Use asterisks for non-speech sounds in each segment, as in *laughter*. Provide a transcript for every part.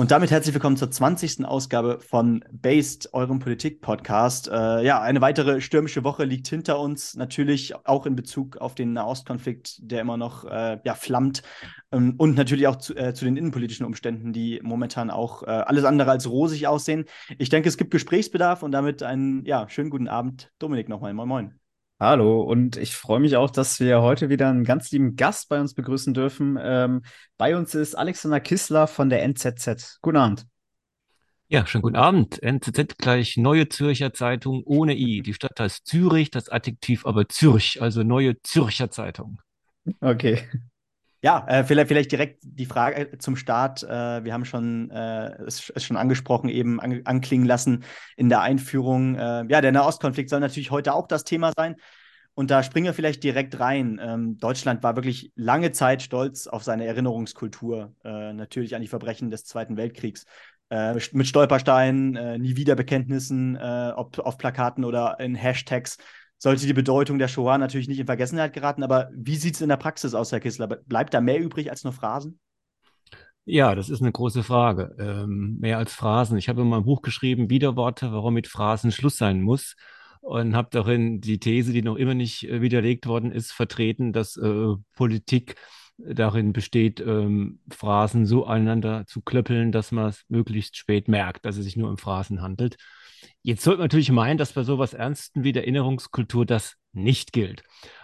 Und damit herzlich willkommen zur 20. Ausgabe von Based, eurem Politik-Podcast. Äh, ja, eine weitere stürmische Woche liegt hinter uns, natürlich auch in Bezug auf den Nahostkonflikt, der immer noch äh, ja, flammt. Ähm, und natürlich auch zu, äh, zu, den innenpolitischen Umständen, die momentan auch äh, alles andere als rosig aussehen. Ich denke, es gibt Gesprächsbedarf und damit einen ja, schönen guten Abend. Dominik nochmal. Moin, moin. Hallo, und ich freue mich auch, dass wir heute wieder einen ganz lieben Gast bei uns begrüßen dürfen. Ähm, bei uns ist Alexander Kissler von der NZZ. Guten Abend. Ja, schönen guten Abend. NZZ gleich Neue Zürcher Zeitung ohne I. Die Stadt heißt Zürich, das Adjektiv aber Zürich, also Neue Zürcher Zeitung. Okay. Ja, äh, vielleicht, vielleicht direkt die Frage zum Start. Äh, wir haben schon äh, es, es, schon angesprochen, eben an, anklingen lassen in der Einführung. Äh, ja, der Nahostkonflikt soll natürlich heute auch das Thema sein. Und da springen wir vielleicht direkt rein. Ähm, Deutschland war wirklich lange Zeit stolz auf seine Erinnerungskultur, äh, natürlich an die Verbrechen des Zweiten Weltkriegs. Äh, mit Stolpersteinen, nie wieder Bekenntnissen, ob auf Plakaten oder in Hashtags sollte die Bedeutung der Shoah natürlich nicht in Vergessenheit geraten. Aber wie sieht es in der Praxis aus, Herr Kissler? Bleibt da mehr übrig als nur Phrasen? Ja, das ist eine große Frage. Ähm, mehr als Phrasen. Ich habe in meinem Buch geschrieben, Widerworte, warum mit Phrasen Schluss sein muss. Und habe darin die These, die noch immer nicht äh, widerlegt worden ist, vertreten, dass äh, Politik darin besteht, ähm, Phrasen so aneinander zu klöppeln, dass man es möglichst spät merkt, dass es sich nur um Phrasen handelt. Jetzt sollte man natürlich meinen, dass bei sowas Ernsten wie der Erinnerungskultur das nicht gilt.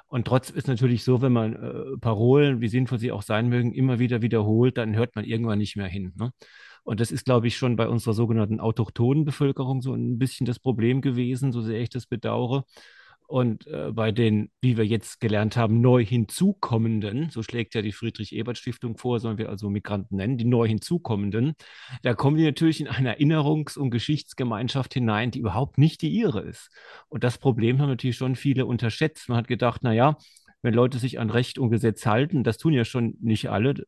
Und trotzdem ist natürlich so, wenn man äh, Parolen, wie sinnvoll sie auch sein mögen, immer wieder wiederholt, dann hört man irgendwann nicht mehr hin. Ne? Und das ist, glaube ich, schon bei unserer sogenannten autochthonen Bevölkerung so ein bisschen das Problem gewesen, so sehr ich das bedauere. Und äh, bei den, wie wir jetzt gelernt haben, neu hinzukommenden, so schlägt ja die Friedrich-Ebert-Stiftung vor, sollen wir also Migranten nennen, die neu hinzukommenden, da kommen die natürlich in eine Erinnerungs- und Geschichtsgemeinschaft hinein, die überhaupt nicht die ihre ist. Und das Problem haben natürlich schon viele unterschätzt. Man hat gedacht, naja, wenn Leute sich an Recht und Gesetz halten, das tun ja schon nicht alle,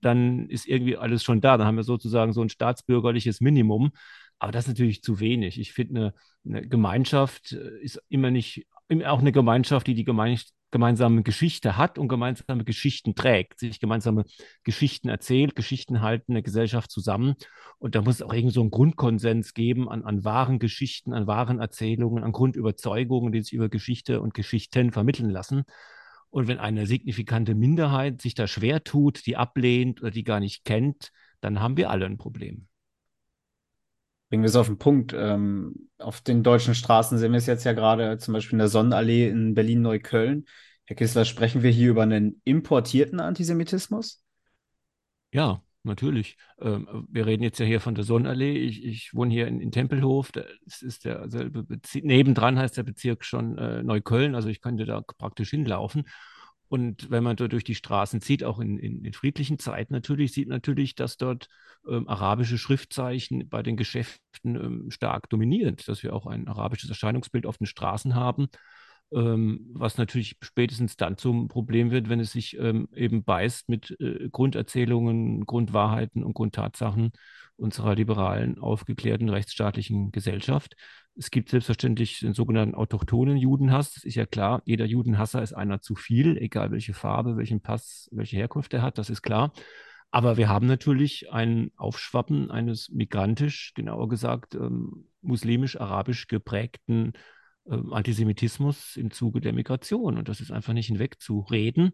dann ist irgendwie alles schon da. Dann haben wir sozusagen so ein staatsbürgerliches Minimum. Aber das ist natürlich zu wenig. Ich finde, eine, eine Gemeinschaft äh, ist immer nicht auch eine Gemeinschaft, die die gemein, gemeinsame Geschichte hat und gemeinsame Geschichten trägt, sich gemeinsame Geschichten erzählt, Geschichten halten eine Gesellschaft zusammen. Und da muss es auch irgendwie so einen Grundkonsens geben an, an wahren Geschichten, an wahren Erzählungen, an Grundüberzeugungen, die sich über Geschichte und Geschichten vermitteln lassen. Und wenn eine signifikante Minderheit sich da schwer tut, die ablehnt oder die gar nicht kennt, dann haben wir alle ein Problem. Bringen wir es auf den Punkt. Ähm, auf den deutschen Straßen sehen wir es jetzt ja gerade, zum Beispiel in der Sonnenallee in Berlin-Neukölln. Herr Kissler, sprechen wir hier über einen importierten Antisemitismus? Ja, natürlich. Ähm, wir reden jetzt ja hier von der Sonnenallee. Ich, ich wohne hier in, in Tempelhof. Das ist derselbe Bezirk. Nebendran heißt der Bezirk schon äh, Neukölln. Also ich könnte da praktisch hinlaufen. Und wenn man dort durch die Straßen zieht, auch in, in, in friedlichen Zeiten natürlich, sieht natürlich, dass dort ähm, arabische Schriftzeichen bei den Geschäften ähm, stark dominieren, dass wir auch ein arabisches Erscheinungsbild auf den Straßen haben, ähm, was natürlich spätestens dann zum Problem wird, wenn es sich ähm, eben beißt mit äh, Grunderzählungen, Grundwahrheiten und Grundtatsachen unserer liberalen, aufgeklärten, rechtsstaatlichen Gesellschaft. Es gibt selbstverständlich den sogenannten autochthonen Judenhass. Das ist ja klar, jeder Judenhasser ist einer zu viel, egal welche Farbe, welchen Pass, welche Herkunft er hat, das ist klar. Aber wir haben natürlich ein Aufschwappen eines migrantisch, genauer gesagt, ähm, muslimisch-arabisch geprägten ähm, Antisemitismus im Zuge der Migration. Und das ist einfach nicht hinwegzureden.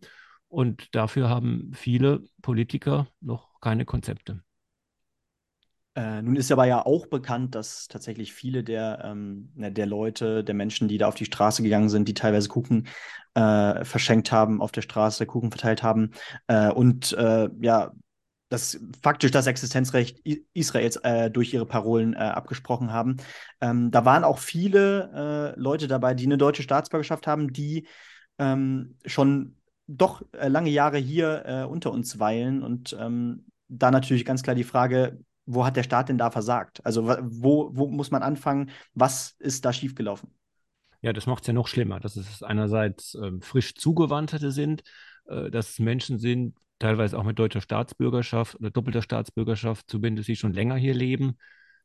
Und dafür haben viele Politiker noch keine Konzepte. Äh, nun ist aber ja auch bekannt, dass tatsächlich viele der, ähm, der Leute, der Menschen, die da auf die Straße gegangen sind, die teilweise Kuchen äh, verschenkt haben, auf der Straße Kuchen verteilt haben äh, und äh, ja, das faktisch das Existenzrecht Israels äh, durch ihre Parolen äh, abgesprochen haben. Ähm, da waren auch viele Leute dabei, die eine deutsche Staatsbürgerschaft haben, die ähm, schon doch lange Jahre hier unter uns weilen und ähm, da natürlich ganz klar die Frage, wo hat der Staat denn da versagt? Also wo, wo muss man anfangen? Was ist da schiefgelaufen? Ja, das macht es ja noch schlimmer, dass es einerseits äh, frisch Zugewanderte sind, äh, dass es Menschen sind, teilweise auch mit deutscher Staatsbürgerschaft oder doppelter Staatsbürgerschaft, zumindest die schon länger hier leben,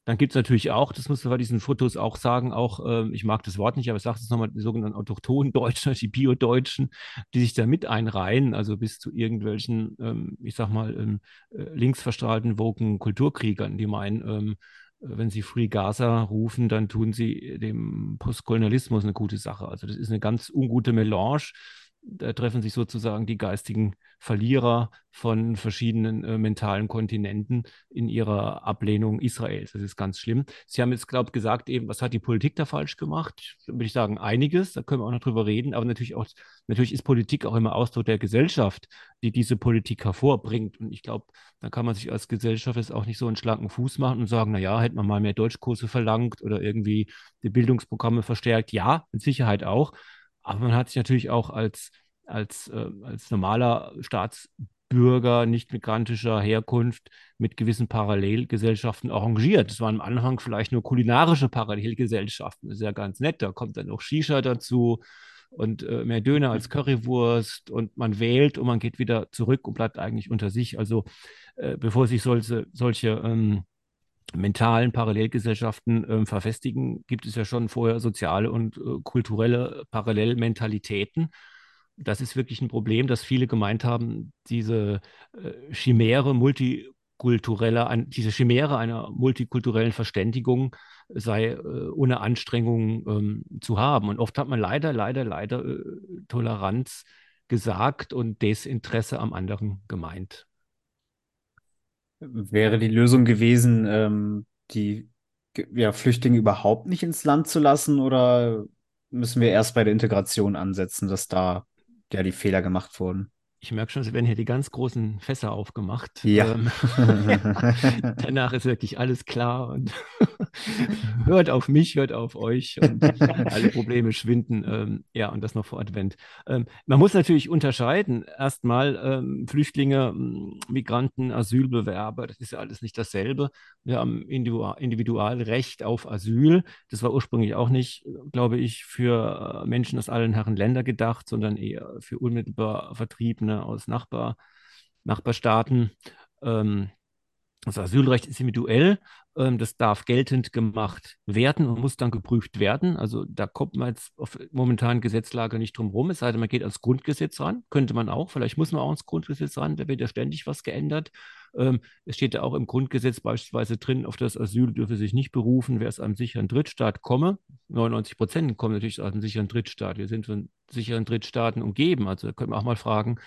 Dann gibt es natürlich auch, das muss man bei diesen Fotos auch sagen, auch, äh, ich mag das Wort nicht, aber ich sage es nochmal, die sogenannten autochthonen Deutschen, die Bio-Deutschen, die sich da mit einreihen, also bis zu irgendwelchen, ähm, ich sag mal, ähm, äh, linksverstrahlten, woken Kulturkriegern, die meinen, ähm, wenn sie Free Gaza rufen, dann tun sie dem Postkolonialismus eine gute Sache. Also das ist eine ganz ungute Melange da treffen sich sozusagen die geistigen Verlierer von verschiedenen äh, mentalen Kontinenten in ihrer Ablehnung Israels. Das ist ganz schlimm. Sie haben jetzt, glaube ich, gesagt, eben, was hat die Politik da falsch gemacht? Würde ich sagen, einiges, da können wir auch noch drüber reden, aber natürlich auch, natürlich ist Politik auch immer Ausdruck der Gesellschaft, die diese Politik hervorbringt. Und ich glaube, da kann man sich als Gesellschaft jetzt auch nicht so einen schlanken Fuß machen und sagen, naja, hätte man mal mehr Deutschkurse verlangt oder irgendwie die Bildungsprogramme verstärkt. Ja, mit Sicherheit auch. Aber man hat sich natürlich auch als, als, äh, als normaler Staatsbürger nicht migrantischer Herkunft mit gewissen Parallelgesellschaften arrangiert. Das waren am Anfang vielleicht nur kulinarische Parallelgesellschaften. Das ist ja ganz nett. Da kommt dann noch Shisha dazu und äh, mehr Döner als Currywurst und man wählt und man geht wieder zurück und bleibt eigentlich unter sich. Also äh, bevor sich solche, solche ähm, mentalen Parallelgesellschaften äh, verfestigen, gibt es ja schon vorher soziale und äh, kulturelle Parallelmentalitäten. Das ist wirklich ein Problem, dass viele gemeint haben, diese äh, Chimäre multikultureller, an, diese Chimäre einer multikulturellen Verständigung sei äh, ohne Anstrengung ähm, zu haben. Und oft hat man leider, leider, leider äh, Toleranz gesagt und Desinteresse am anderen gemeint. Wäre die Lösung gewesen, ähm, die ja, Flüchtlinge überhaupt nicht ins Land zu lassen oder müssen wir erst bei der Integration ansetzen, dass da ja die Fehler gemacht wurden? Ich merke schon, es werden hier die ganz großen Fässer aufgemacht. Ja. Ähm, *laughs* danach ist wirklich alles klar und *laughs* hört auf mich, hört auf euch und alle Probleme schwinden. Ähm, ja, und das noch vor Advent. Ähm, man muss natürlich unterscheiden. Erstmal ähm, Flüchtlinge, Migranten, Asylbewerber, das ist ja alles nicht dasselbe. Wir haben Individualrecht auf Asyl. Das war ursprünglich auch nicht, glaube ich, für äh, Menschen aus allen Herren Länder gedacht, sondern eher für unmittelbar Vertriebene ne, aus Nachbar, Nachbarstaaten. Ähm, das Asylrecht ist individuell, das darf geltend gemacht werden und muss dann geprüft werden. Also da kommt man jetzt auf momentan Gesetzlage nicht drum rum, es sei denn, man geht ans Grundgesetz ran, könnte man auch, vielleicht muss man auch ans Grundgesetz ran, da wird ja ständig was geändert. Ähm, es steht ja auch im Grundgesetz beispielsweise drin, auf das Asyl dürfe sich nicht berufen, wer aus einem sicheren Drittstaat komme. 99 Prozent kommen natürlich aus einem sicheren Drittstaat. Wir sind von sicheren Drittstaaten umgeben. Also da können wir auch mal fragen,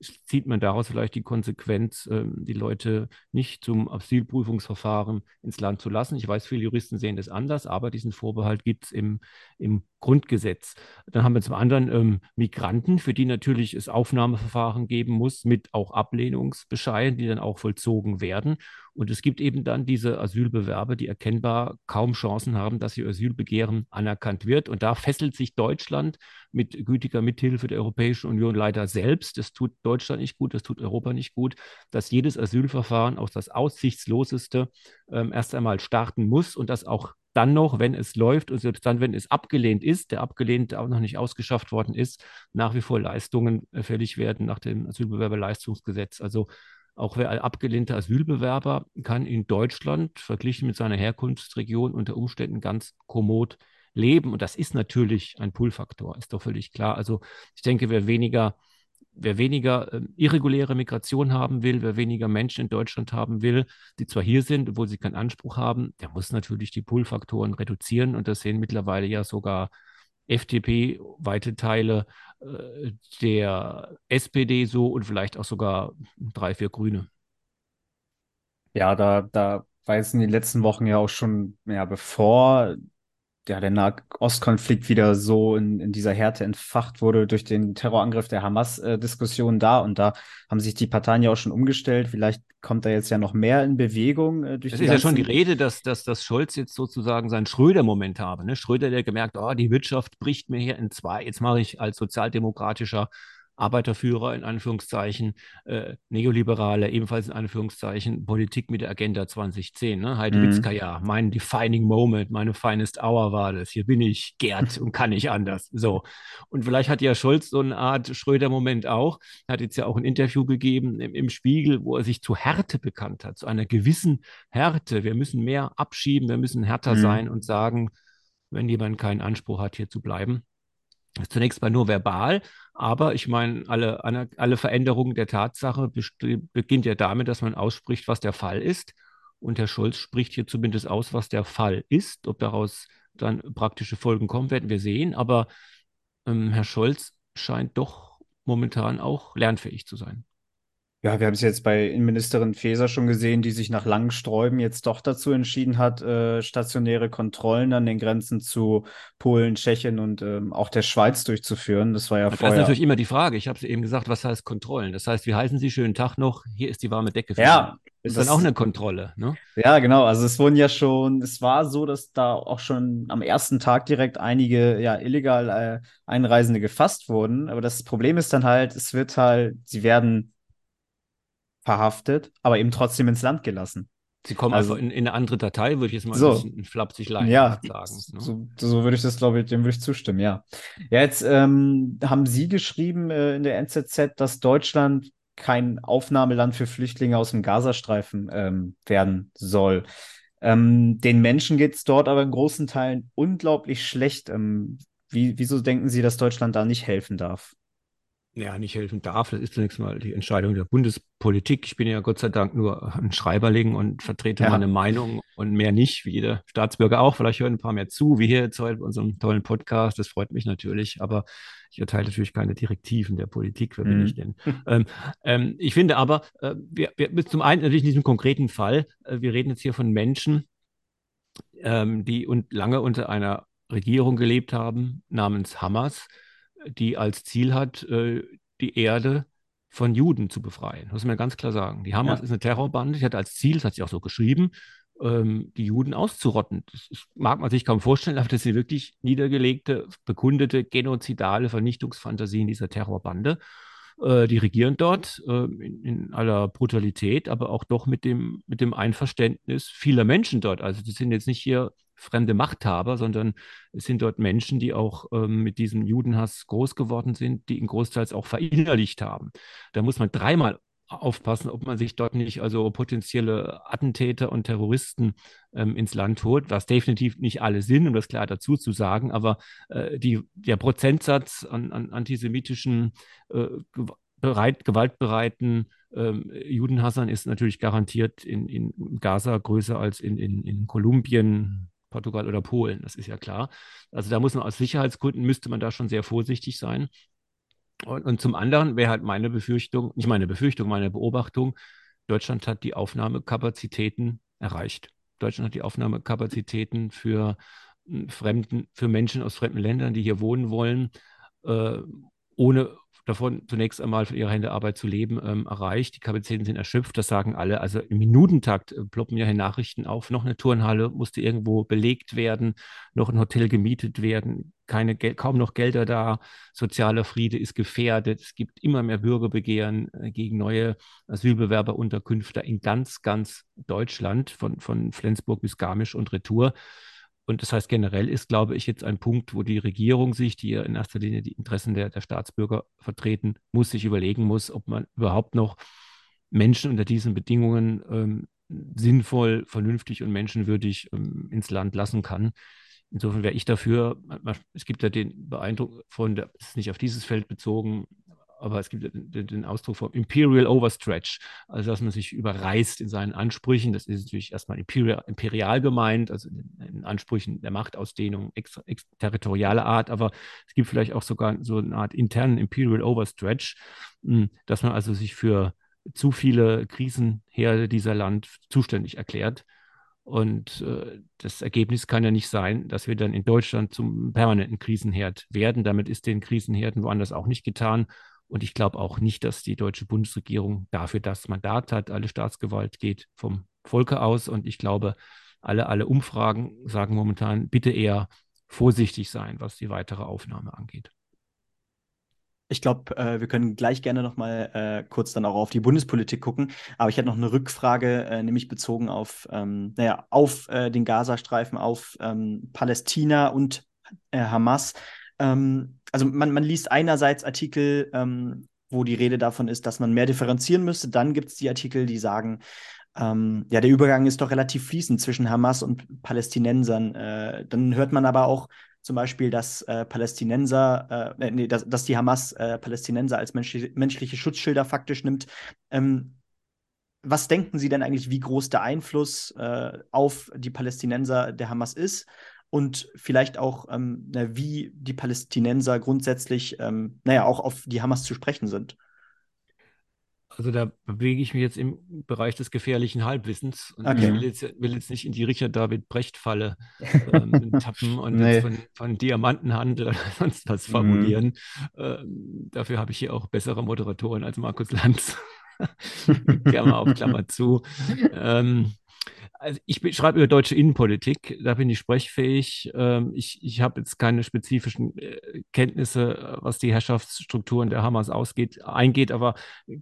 zieht man daraus vielleicht die Konsequenz, ähm, die Leute nicht zum Asylprüfungsverfahren ins Land zu lassen. Ich weiß, viele Juristen sehen das anders, aber diesen Vorbehalt gibt es im, im Grundgesetz. Dann haben wir zum anderen ähm, Migranten, für die natürlich es Aufnahmeverfahren geben muss, mit auch Ablehnungsbescheiden, die dann auch vollzogen werden. Und es gibt eben dann diese Asylbewerber, die erkennbar kaum Chancen haben, dass ihr Asylbegehren anerkannt wird. Und da fesselt sich Deutschland mit gütiger Mithilfe der Europäischen Union leider selbst. Das tut Deutschland nicht gut, das tut Europa nicht gut, dass jedes Asylverfahren, auch das aussichtsloseste, ähm, erst einmal starten muss und das auch dann noch, wenn es läuft und selbst dann, wenn es abgelehnt ist, der Abgelehnte auch noch nicht ausgeschafft worden ist, nach wie vor Leistungen äh, fällig werden nach dem Asylbewerberleistungsgesetz. Also auch wer abgelehnter Asylbewerber kann in Deutschland verglichen mit seiner Herkunftsregion unter Umständen ganz kommod leben. Und das ist natürlich ein Pull-Faktor, ist doch völlig klar. Also ich denke, wer weniger, wer weniger äh, irreguläre Migration haben will, wer weniger Menschen in Deutschland haben will, die zwar hier sind, obwohl sie keinen Anspruch haben, der muss natürlich die Pull-Faktoren reduzieren. Und das sehen mittlerweile ja sogar FDP, weite Teile äh, der SPD so und vielleicht auch sogar drei, vier Grüne. Ja, da, da war jetzt in den letzten Wochen ja auch schon, ja, bevor ja, der Nahostkonflikt wieder so in, in dieser Härte entfacht wurde durch den Terrorangriff der Hamas-Diskussion äh, da. Und da haben sich die Parteien ja auch schon umgestellt. Vielleicht kommt da jetzt ja noch mehr in Bewegung äh, durch Es ist ja schon die Rede, dass, dass, dass Scholz jetzt sozusagen seinen Schröder-Moment habe. Ne? Schröder, der gemerkt, oh, die Wirtschaft bricht mir hier in zwei. Jetzt mache ich als sozialdemokratischer Arbeiterführer in Anführungszeichen, äh, Neoliberale ebenfalls in Anführungszeichen, Politik mit der Agenda 2010. Ne? Heidi mhm. Witzka, mein defining moment, meine finest hour war das. Hier bin ich, Gerd, und kann nicht anders. So. Und vielleicht hat ja Scholz so eine Art Schröder-Moment auch. Er hat jetzt ja auch ein Interview gegeben im, im Spiegel, wo er sich zu Härte bekannt hat, zu einer gewissen Härte. Wir müssen mehr abschieben, wir müssen härter mhm. sein und sagen, wenn jemand keinen Anspruch hat, hier zu bleiben. Zunächst mal nur verbal, aber ich meine, alle, alle Veränderungen der Tatsache beginnt ja damit, dass man ausspricht, was der Fall ist. Und Herr Scholz spricht hier zumindest aus, was der Fall ist. Ob daraus dann praktische Folgen kommen, werden wir sehen. Aber ähm, Herr Scholz scheint doch momentan auch lernfähig zu sein. Ja, wir haben es jetzt bei Innenministerin Faeser schon gesehen, die sich nach langem Sträuben jetzt doch dazu entschieden hat, äh, stationäre Kontrollen an den Grenzen zu Polen, Tschechien und ähm, auch der Schweiz durchzuführen. Das war ja das vorher. Das ist natürlich immer die Frage. Ich habe es eben gesagt, was heißt Kontrollen? Das heißt, wie heißen Sie? Schönen Tag noch. Hier ist die warme Decke. Ja. Ist das, dann auch eine Kontrolle, ne? Ja, genau. Also es wurden ja schon, es war so, dass da auch schon am ersten Tag direkt einige ja illegal äh, Einreisende gefasst wurden. Aber das Problem ist dann halt, es wird halt, sie werden verhaftet, aber eben trotzdem ins Land gelassen. Sie kommen also in, in, eine andere Datei, würde ich jetzt mal so, ein bisschen flapsig leicht ja, sagen. Ne? So, so, würde ich das, glaube ich, dem würde ich zustimmen, ja. Ja, jetzt ähm, haben Sie geschrieben äh, in der NZZ, dass Deutschland kein Aufnahmeland für Flüchtlinge aus dem Gazastreifen ähm, werden soll. Ähm, den Menschen geht es dort aber in großen Teilen unglaublich schlecht. Ähm, wie, wieso denken Sie, dass Deutschland da nicht helfen darf? Ja, nicht helfen darf. Das ist zunächst mal die Entscheidung der Bundespolitik. Ich bin ja Gott sei Dank nur ein Schreiberling und vertrete ja. meine Meinung und mehr nicht, wie jeder Staatsbürger auch. Vielleicht hören ein paar mehr zu, wie hier jetzt heute bei unserem tollen Podcast. Das freut mich natürlich, aber ich erteile natürlich keine Direktiven der Politik. Wer bin mhm. ich denn? ähm, ähm, ich finde aber, äh, wir, wir, zum einen natürlich in diesem konkreten Fall, äh, wir reden jetzt hier von Menschen, ähm, die und lange unter einer Regierung gelebt haben namens Hamas die als Ziel hat, äh, die Erde von Juden zu befreien. Das muss man ganz klar sagen. Die Hamas ja. ist eine Terrorbande, die hat als Ziel, das hat sie auch so geschrieben, ähm, die Juden auszurotten. Das mag man sich kaum vorstellen, aber das sind wirklich niedergelegte, bekundete, genozidale Vernichtungsfantasien dieser Terrorbande. Äh, die regieren dort äh, in, in, aller Brutalität, aber auch doch mit dem, mit dem Einverständnis vieler Menschen dort. Also die sind jetzt nicht hier fremde Machthaber, sondern es sind dort Menschen, die auch ähm, mit diesem Judenhass groß geworden sind, die ihn großteils auch verinnerlicht haben. Da muss man dreimal aufpassen, ob man sich dort nicht also potenzielle Attentäter und Terroristen ähm, ins Land holt, was definitiv nicht alle sind, um das klar dazu zu sagen, aber äh, die, der Prozentsatz an, an antisemitischen äh, bereit, gewaltbereiten ähm, Judenhassern ist natürlich garantiert in, in Gaza größer als in, in, in Kolumbien, Portugal oder Polen, das ist ja klar. Also da muss man aus Sicherheitsgründen, müsste man da schon sehr vorsichtig sein. Und, und zum anderen wäre halt meine Befürchtung, nicht meine Befürchtung, meine Beobachtung, Deutschland hat die Aufnahmekapazitäten erreicht. Deutschland hat die Aufnahmekapazitäten für hm, Fremden, für Menschen aus fremden Ländern, die hier wohnen wollen, äh, ohne davon zunächst einmal für ihre Händearbeit zu leben, ähm, erreicht. Die Kapazitäten sind erschöpft, das sagen alle. Also im Minutentakt äh, ploppen ja hier Nachrichten auf. Noch eine Turnhalle musste irgendwo belegt werden, noch ein Hotel gemietet werden, keine kaum noch Gelder da, sozialer Friede ist gefährdet. Es gibt immer mehr Bürgerbegehren äh, gegen neue Asylbewerberunterkünfte in ganz, ganz Deutschland, von, von Flensburg bis Garmisch und Retour. Und das heißt, generell ist, glaube ich, jetzt ein Punkt, wo die Regierung sich, die ja in erster Linie die Interessen der, der Staatsbürger vertreten muss, sich überlegen muss, ob man überhaupt noch Menschen unter diesen Bedingungen ähm, sinnvoll, vernünftig und menschenwürdig ähm, ins Land lassen kann. Insofern wäre ich dafür, es gibt ja den Beeindruck von, der, ist nicht auf dieses Feld bezogen, aber es gibt den, den, Ausdruck vom Imperial Overstretch, also dass man sich überreißt in seinen Ansprüchen. Das ist natürlich erstmal imperial, imperial gemeint, also in, Ansprüchen der Machtausdehnung extra, extra, territorialer Art, aber es gibt vielleicht auch sogar so eine Art internen Imperial Overstretch, hm, dass man also sich für zu viele Krisenherde dieser Land zuständig erklärt. Und äh, das Ergebnis kann ja nicht sein, dass wir dann in Deutschland zum permanenten Krisenherd werden. Damit ist den Krisenherden woanders auch nicht getan. Und ich glaube auch nicht, dass die deutsche Bundesregierung dafür das Mandat hat. Alle Staatsgewalt geht vom Volke aus. Und ich glaube, alle, alle Umfragen sagen momentan, bitte eher vorsichtig sein, was die weitere Aufnahme angeht. Ich glaube, äh, wir können gleich gerne noch mal äh, kurz dann auch auf die Bundespolitik gucken. Aber ich hätte noch eine Rückfrage, äh, nämlich bezogen auf, ähm, naja, auf äh, den Gazastreifen, auf ähm, Palästina und äh, Hamas. Ähm, also man, man liest einerseits Artikel, ähm, wo die Rede davon ist, dass man mehr differenzieren müsste. Dann gibt es die Artikel, die sagen, ähm, ja, der Übergang ist doch relativ fließend zwischen Hamas und Palästinensern. Äh, dann hört man aber auch zum Beispiel, dass äh, Palästinenser, äh, nee, dass, dass, die Hamas äh, Palästinenser als menschliche, menschliche Schutzschilder faktisch nimmt. Ähm, was denken Sie denn eigentlich, wie groß der Einfluss äh, auf die Palästinenser der Hamas ist? Und vielleicht auch, ähm, wie die Palästinenser grundsätzlich, ähm, naja, auch auf die Hamas zu sprechen sind. Also da bewege ich mich jetzt im Bereich des gefährlichen Halbwissens und okay. ich will jetzt, will jetzt, nicht in die Richard David Brecht-Falle ähm, *laughs* tappen und nee. von, von, Diamantenhandel oder *laughs* sonst was formulieren. Mhm. Ähm, dafür habe ich hier auch bessere Moderatoren als Markus Lanz. *laughs* Klammer auf Klammer zu. Ähm, also ich schreibe über deutsche Innenpolitik, da bin ich sprechfähig. Ähm, ich ich habe jetzt keine spezifischen äh, Kenntnisse, was die Herrschaftsstrukturen der Hamas ausgeht, eingeht, aber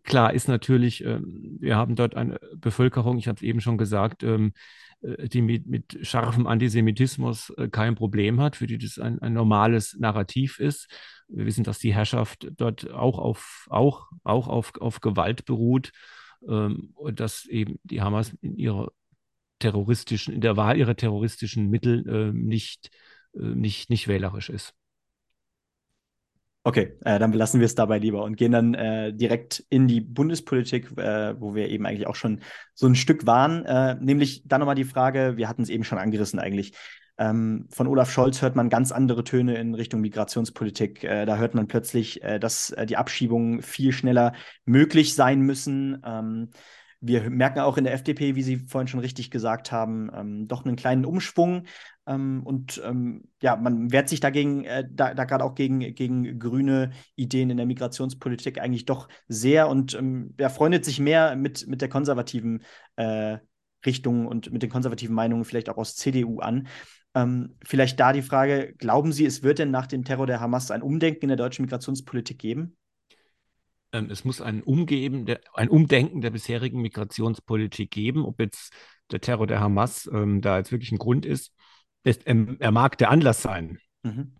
klar ist natürlich, ähm, wir haben dort eine Bevölkerung, ich habe es eben schon gesagt, ähm, äh, die mit, mit scharfem Antisemitismus äh, kein Problem hat, für die das ein, ein normales Narrativ ist. Wir wissen, dass die Herrschaft dort auch auf, auch, auch auf, auf Gewalt beruht und dass eben die Hamas in ihrer terroristischen, in der Wahl ihrer terroristischen Mittel äh, nicht, äh, nicht, nicht wählerisch ist. Okay, äh, dann belassen wir es dabei lieber und gehen dann äh, direkt in die Bundespolitik, äh, wo wir eben eigentlich auch schon so ein Stück waren. Äh, nämlich dann nochmal die Frage, wir hatten es eben schon angerissen eigentlich. Ähm, von Olaf Scholz hört man ganz andere Töne in Richtung Migrationspolitik. Äh, da hört man plötzlich, äh, dass die Abschiebungen viel schneller möglich sein müssen. Ähm, wir merken auch in der FDP, wie Sie vorhin schon richtig gesagt haben, ähm, doch einen kleinen Umschwung. Ähm, und ähm, ja, man wehrt sich dagegen, äh, da, da gerade auch gegen, gegen grüne Ideen in der Migrationspolitik eigentlich doch sehr und ähm, ja, freundet sich mehr mit, mit der konservativen äh, Richtung und mit den konservativen Meinungen vielleicht auch aus CDU an. Ähm, vielleicht da die Frage, glauben Sie, es wird denn nach dem Terror der Hamas ein Umdenken in der deutschen Migrationspolitik geben? Ähm, es muss ein, Umgeben der, ein Umdenken der bisherigen Migrationspolitik geben, ob jetzt der Terror der Hamas ähm, da jetzt wirklich ein Grund ist. Es, ähm, er mag der Anlass sein. Mhm.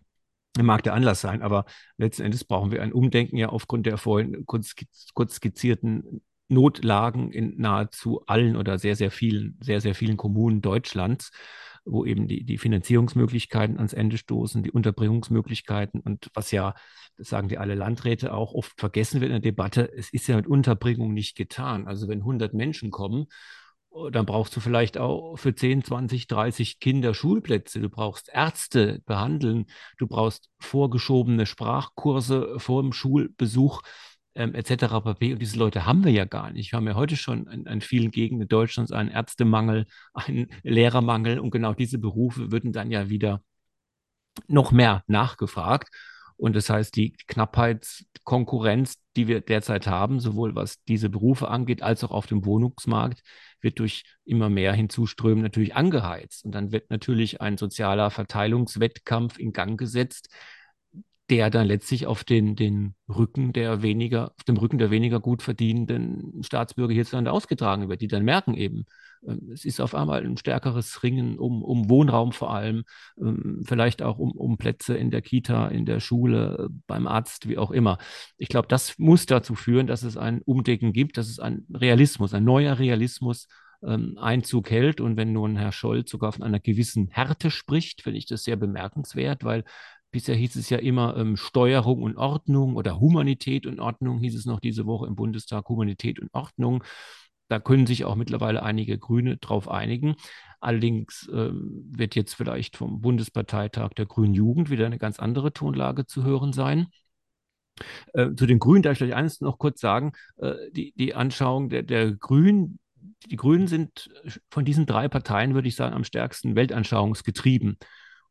Er mag der Anlass sein, aber letzten Endes brauchen wir ein Umdenken ja aufgrund der vorhin kurz, kurz skizzierten Notlagen in nahezu allen oder sehr, sehr vielen, sehr, sehr vielen Kommunen Deutschlands wo eben die, die Finanzierungsmöglichkeiten ans Ende stoßen, die Unterbringungsmöglichkeiten und was ja, das sagen die alle Landräte auch, oft vergessen wird in der Debatte, es ist ja mit Unterbringung nicht getan. Also wenn 100 Menschen kommen, oh, dann brauchst du vielleicht auch für 10, 20, 30 Kinder Schulplätze. Du brauchst Ärzte behandeln. Du brauchst vorgeschobene Sprachkurse vor dem Schulbesuch ähm, etc. pp. Und diese Leute haben wir ja gar nicht. Wir haben ja heute schon in, in vielen Gegenden Deutschlands einen Ärztemangel, *laughs* einen Lehrermangel und genau diese Berufe würden dann ja wieder noch mehr nachgefragt. Und das heißt, die Knappheitskonkurrenz, die wir derzeit haben, sowohl was diese Berufe angeht, als auch auf dem Wohnungsmarkt, wird durch immer mehr Hinzuströmen natürlich angeheizt. Und dann wird natürlich ein sozialer Verteilungswettkampf in Gang gesetzt, der dann letztlich auf den, den Rücken der weniger, auf dem Rücken der weniger gut verdienenden Staatsbürger hierzulande ausgetragen wird, die dann merken eben, ähm, es ist auf einmal ein stärkeres Ringen um, um Wohnraum vor allem, ähm, vielleicht auch um, um Plätze in der Kita, in der Schule, beim Arzt, wie auch immer. Ich glaube, das muss dazu führen, dass es ein Umdenken gibt, dass es ein Realismus, ein neuer Realismus ähm, Einzug hält. Und wenn nun Herr Scholz sogar von einer gewissen Härte spricht, finde ich das sehr bemerkenswert, weil Bisher hieß es ja immer ähm, Steuerung und Ordnung oder Humanität und Ordnung, hieß es noch diese Woche im Bundestag, Humanität und Ordnung. Da können sich auch mittlerweile einige Grüne drauf einigen. Allerdings ähm, wird jetzt vielleicht vom Bundesparteitag der Grünen Jugend wieder eine ganz andere Tonlage zu hören sein. Äh, zu den Grünen darf ich vielleicht eines noch kurz sagen. Äh, die, die Anschauung der, der Grünen, die Grünen sind von diesen drei Parteien, würde ich sagen, am stärksten weltanschauungsgetrieben.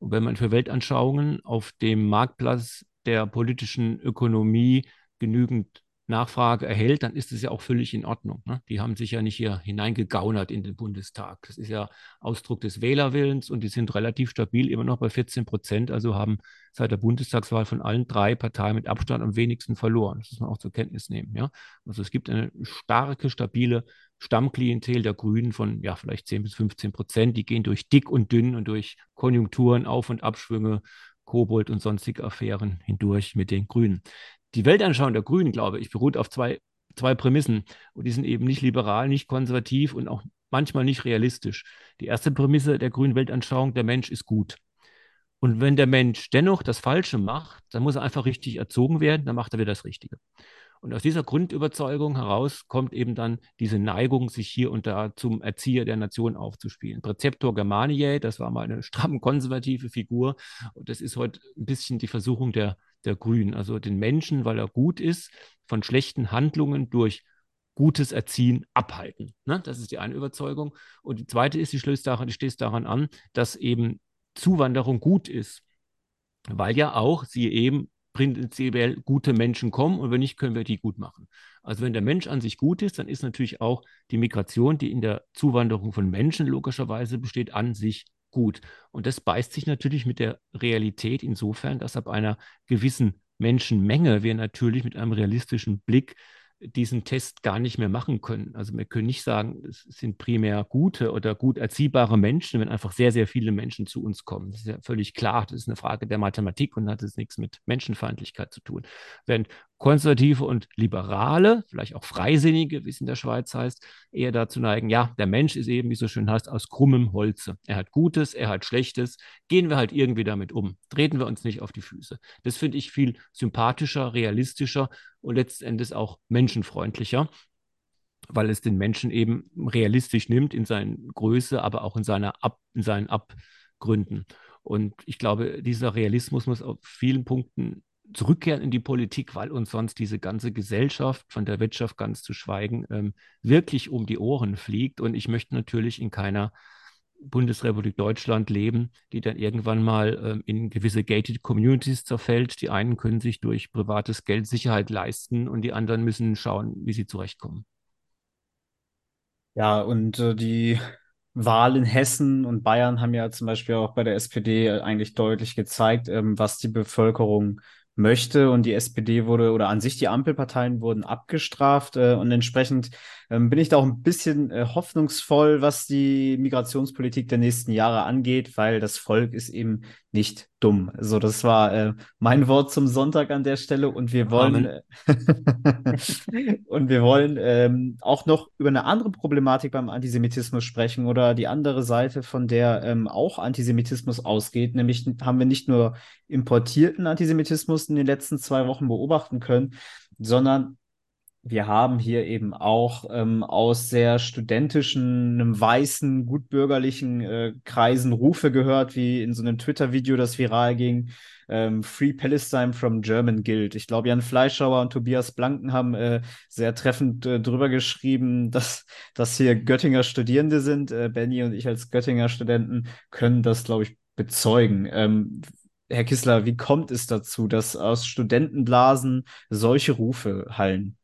Und wenn man für Weltanschauungen auf dem Marktplatz der politischen Ökonomie genügend Nachfrage erhält, dann ist es ja auch völlig in Ordnung. Ne? Die haben sich ja nicht hier hineingegaunert in den Bundestag. Das ist ja Ausdruck des Wählerwillens und die sind relativ stabil, immer noch bei 14 Prozent. Also haben seit der Bundestagswahl von allen drei Parteien mit Abstand am wenigsten verloren. Das muss man auch zur Kenntnis nehmen. Ja? Also es gibt eine starke, stabile Stammklientel der Grünen von ja vielleicht 10 bis 15 Prozent. Die gehen durch dick und dünn und durch Konjunkturen, Auf- und Abschwünge, Kobold und sonstige Affären hindurch mit den Grünen die Weltanschauung der Grünen, glaube ich, beruht auf zwei, zwei Prämissen. Und die sind eben nicht liberal, nicht konservativ und auch manchmal nicht realistisch. Die erste Prämisse der grünen Weltanschauung, der Mensch ist gut. Und wenn der Mensch dennoch das Falsche macht, dann muss er einfach richtig erzogen werden, dann macht er wieder das Richtige. Und aus dieser Grundüberzeugung heraus kommt eben dann diese Neigung, sich hier und da zum Erzieher der Nation aufzuspielen. Präzeptor Germaniae, das war mal eine stramm konservative Figur. Und das ist heute ein bisschen die Versuchung der, der Grünen. Also den Menschen, weil er gut ist, von schlechten Handlungen durch gutes Erziehen abhalten. Ne? Das ist die eine Überzeugung. Und die zweite ist, die stößt daran, die stößt daran an, dass eben Zuwanderung gut ist. Weil ja auch sie eben prinzipiell gute Menschen kommen und wenn nicht, können wir die gut machen. Also wenn der Mensch an sich gut ist, dann ist natürlich auch die Migration, die in der Zuwanderung von Menschen logischerweise besteht, an sich gut. Und das beißt sich natürlich mit der Realität insofern, dass ab einer gewissen Menschenmenge wir natürlich mit einem realistischen Blick diesen Test gar nicht mehr machen können. Also wir können nicht sagen, es sind primär gute oder gut erziehbare Menschen, wenn einfach sehr, sehr viele Menschen zu uns kommen. Das ist ja völlig klar. Das ist eine Frage der Mathematik und hat es nichts mit Menschenfeindlichkeit zu tun. Während Konservative und Liberale, vielleicht auch Freisinnige, wie es in der Schweiz heißt, eher dazu neigen, ja, der Mensch ist eben, wie es so schön heißt, aus krummem Holze. Er hat Gutes, er hat Schlechtes. Gehen wir halt irgendwie damit um. Treten wir uns nicht auf die Füße. Das finde ich viel sympathischer, realistischer und letztendlich auch menschenfreundlicher weil es den Menschen eben realistisch nimmt in seiner Größe, aber auch in, seiner Ab, in seinen Abgründen. Und ich glaube, dieser Realismus muss auf vielen Punkten zurückkehren in die Politik, weil uns sonst diese ganze Gesellschaft, von der Wirtschaft ganz zu schweigen, ähm, wirklich um die Ohren fliegt. Und ich möchte natürlich in keiner Bundesrepublik Deutschland leben, die dann irgendwann mal ähm, in gewisse gated Communities zerfällt. Die einen können sich durch privates Geld Sicherheit leisten und die anderen müssen schauen, wie sie zurechtkommen. Ja, und äh, die Wahl in Hessen und Bayern haben ja zum Beispiel auch bei der SPD eigentlich deutlich gezeigt, ähm, was die Bevölkerung möchte. Und die SPD wurde oder an sich die Ampelparteien wurden abgestraft. Äh, und entsprechend ähm, bin ich da auch ein bisschen äh, hoffnungsvoll, was die Migrationspolitik der nächsten Jahre angeht, weil das Volk ist eben nicht dumm. So, das war äh, mein *laughs* Wort zum Sonntag an der Stelle. Und wir wollen äh, *laughs* und wir wollen ähm, auch noch über eine andere Problematik beim Antisemitismus sprechen oder die andere Seite, von der ähm, auch Antisemitismus ausgeht. Nämlich haben wir nicht nur importierten Antisemitismus in den letzten zwei Wochen beobachten können, sondern wir haben hier eben auch ähm, aus sehr studentischen, einem weißen, gutbürgerlichen äh, Kreisen Rufe gehört, wie in so einem Twitter-Video, das viral ging. Ähm, Free Palestine from German Guild. Ich glaube, Jan Fleischauer und Tobias Blanken haben äh, sehr treffend äh, drüber geschrieben, dass, dass hier Göttinger Studierende sind. Äh, Benny und ich als Göttinger Studenten können das, glaube ich, bezeugen. Ähm, Herr Kissler, wie kommt es dazu, dass aus Studentenblasen solche Rufe hallen?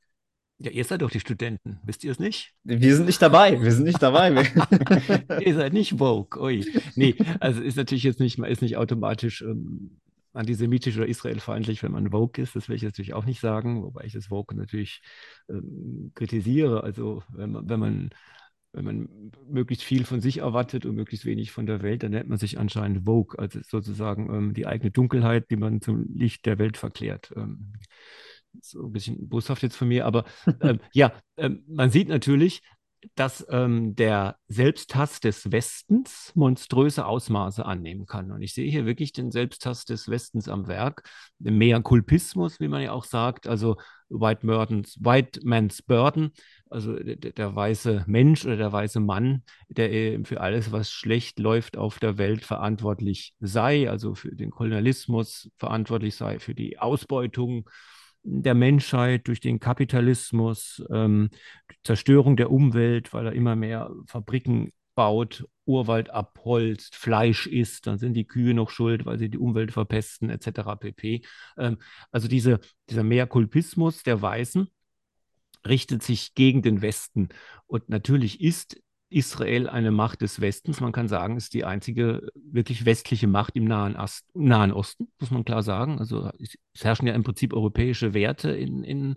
Ja, ihr seid doch die Studenten, wisst ihr es nicht? Wir sind nicht dabei, wir sind nicht dabei. *laughs* *laughs* ihr seid nicht woke, ui. Nee, also ist natürlich jetzt nicht, ist nicht automatisch ähm, antisemitisch oder israelfeindlich, wenn man woke ist, das will ich natürlich auch nicht sagen, wobei ich das woke natürlich ähm, kritisiere. Also wenn man, wenn man wenn man möglichst viel von sich erwartet und möglichst wenig von der Welt, dann nennt man sich anscheinend Vogue, also sozusagen ähm, die eigene Dunkelheit, die man zum Licht der Welt verklärt. Ähm, so ein bisschen boshaft jetzt von mir, aber ähm, *laughs* ja, ähm, man sieht natürlich, dass ähm, der Selbsthass des Westens monströse Ausmaße annehmen kann. Und ich sehe hier wirklich den Selbsthass des Westens am Werk, mehr Kulpismus, wie man ja auch sagt, also White, Murdens, White Man's Burden, also der, der, weiße Mensch oder der weiße Mann, der für alles, was schlecht läuft auf der Welt, verantwortlich sei, also für den Kolonialismus verantwortlich sei, für die Ausbeutung der Menschheit durch den Kapitalismus, ähm, Zerstörung der Umwelt, weil er immer mehr Fabriken baut, Urwald abholzt, Fleisch isst, dann sind die Kühe noch schuld, weil sie die Umwelt verpesten, etc. pp. Ähm, also diese, dieser Mehrkulpismus der Weißen, richtet sich gegen den Westen. Und natürlich ist Israel eine Macht des Westens. Man kann sagen, ist die einzige wirklich westliche Macht im Nahen, Ost, Nahen Osten, muss man klar sagen. Also es, es herrschen ja im Prinzip europäische Werte in, in,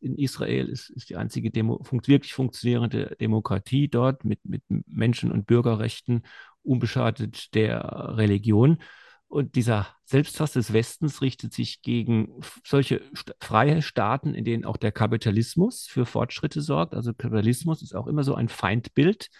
in Israel. Es ist die einzige Demo, funkt, wirklich funktionierende Demokratie dort mit, mit Menschen- und Bürgerrechten, unbeschadet der Religion. Und dieser Selbsthass des Westens richtet sich gegen solche freie Staaten, in denen auch der Kapitalismus für Fortschritte sorgt. Also Kapitalismus ist auch immer so ein Feindbild.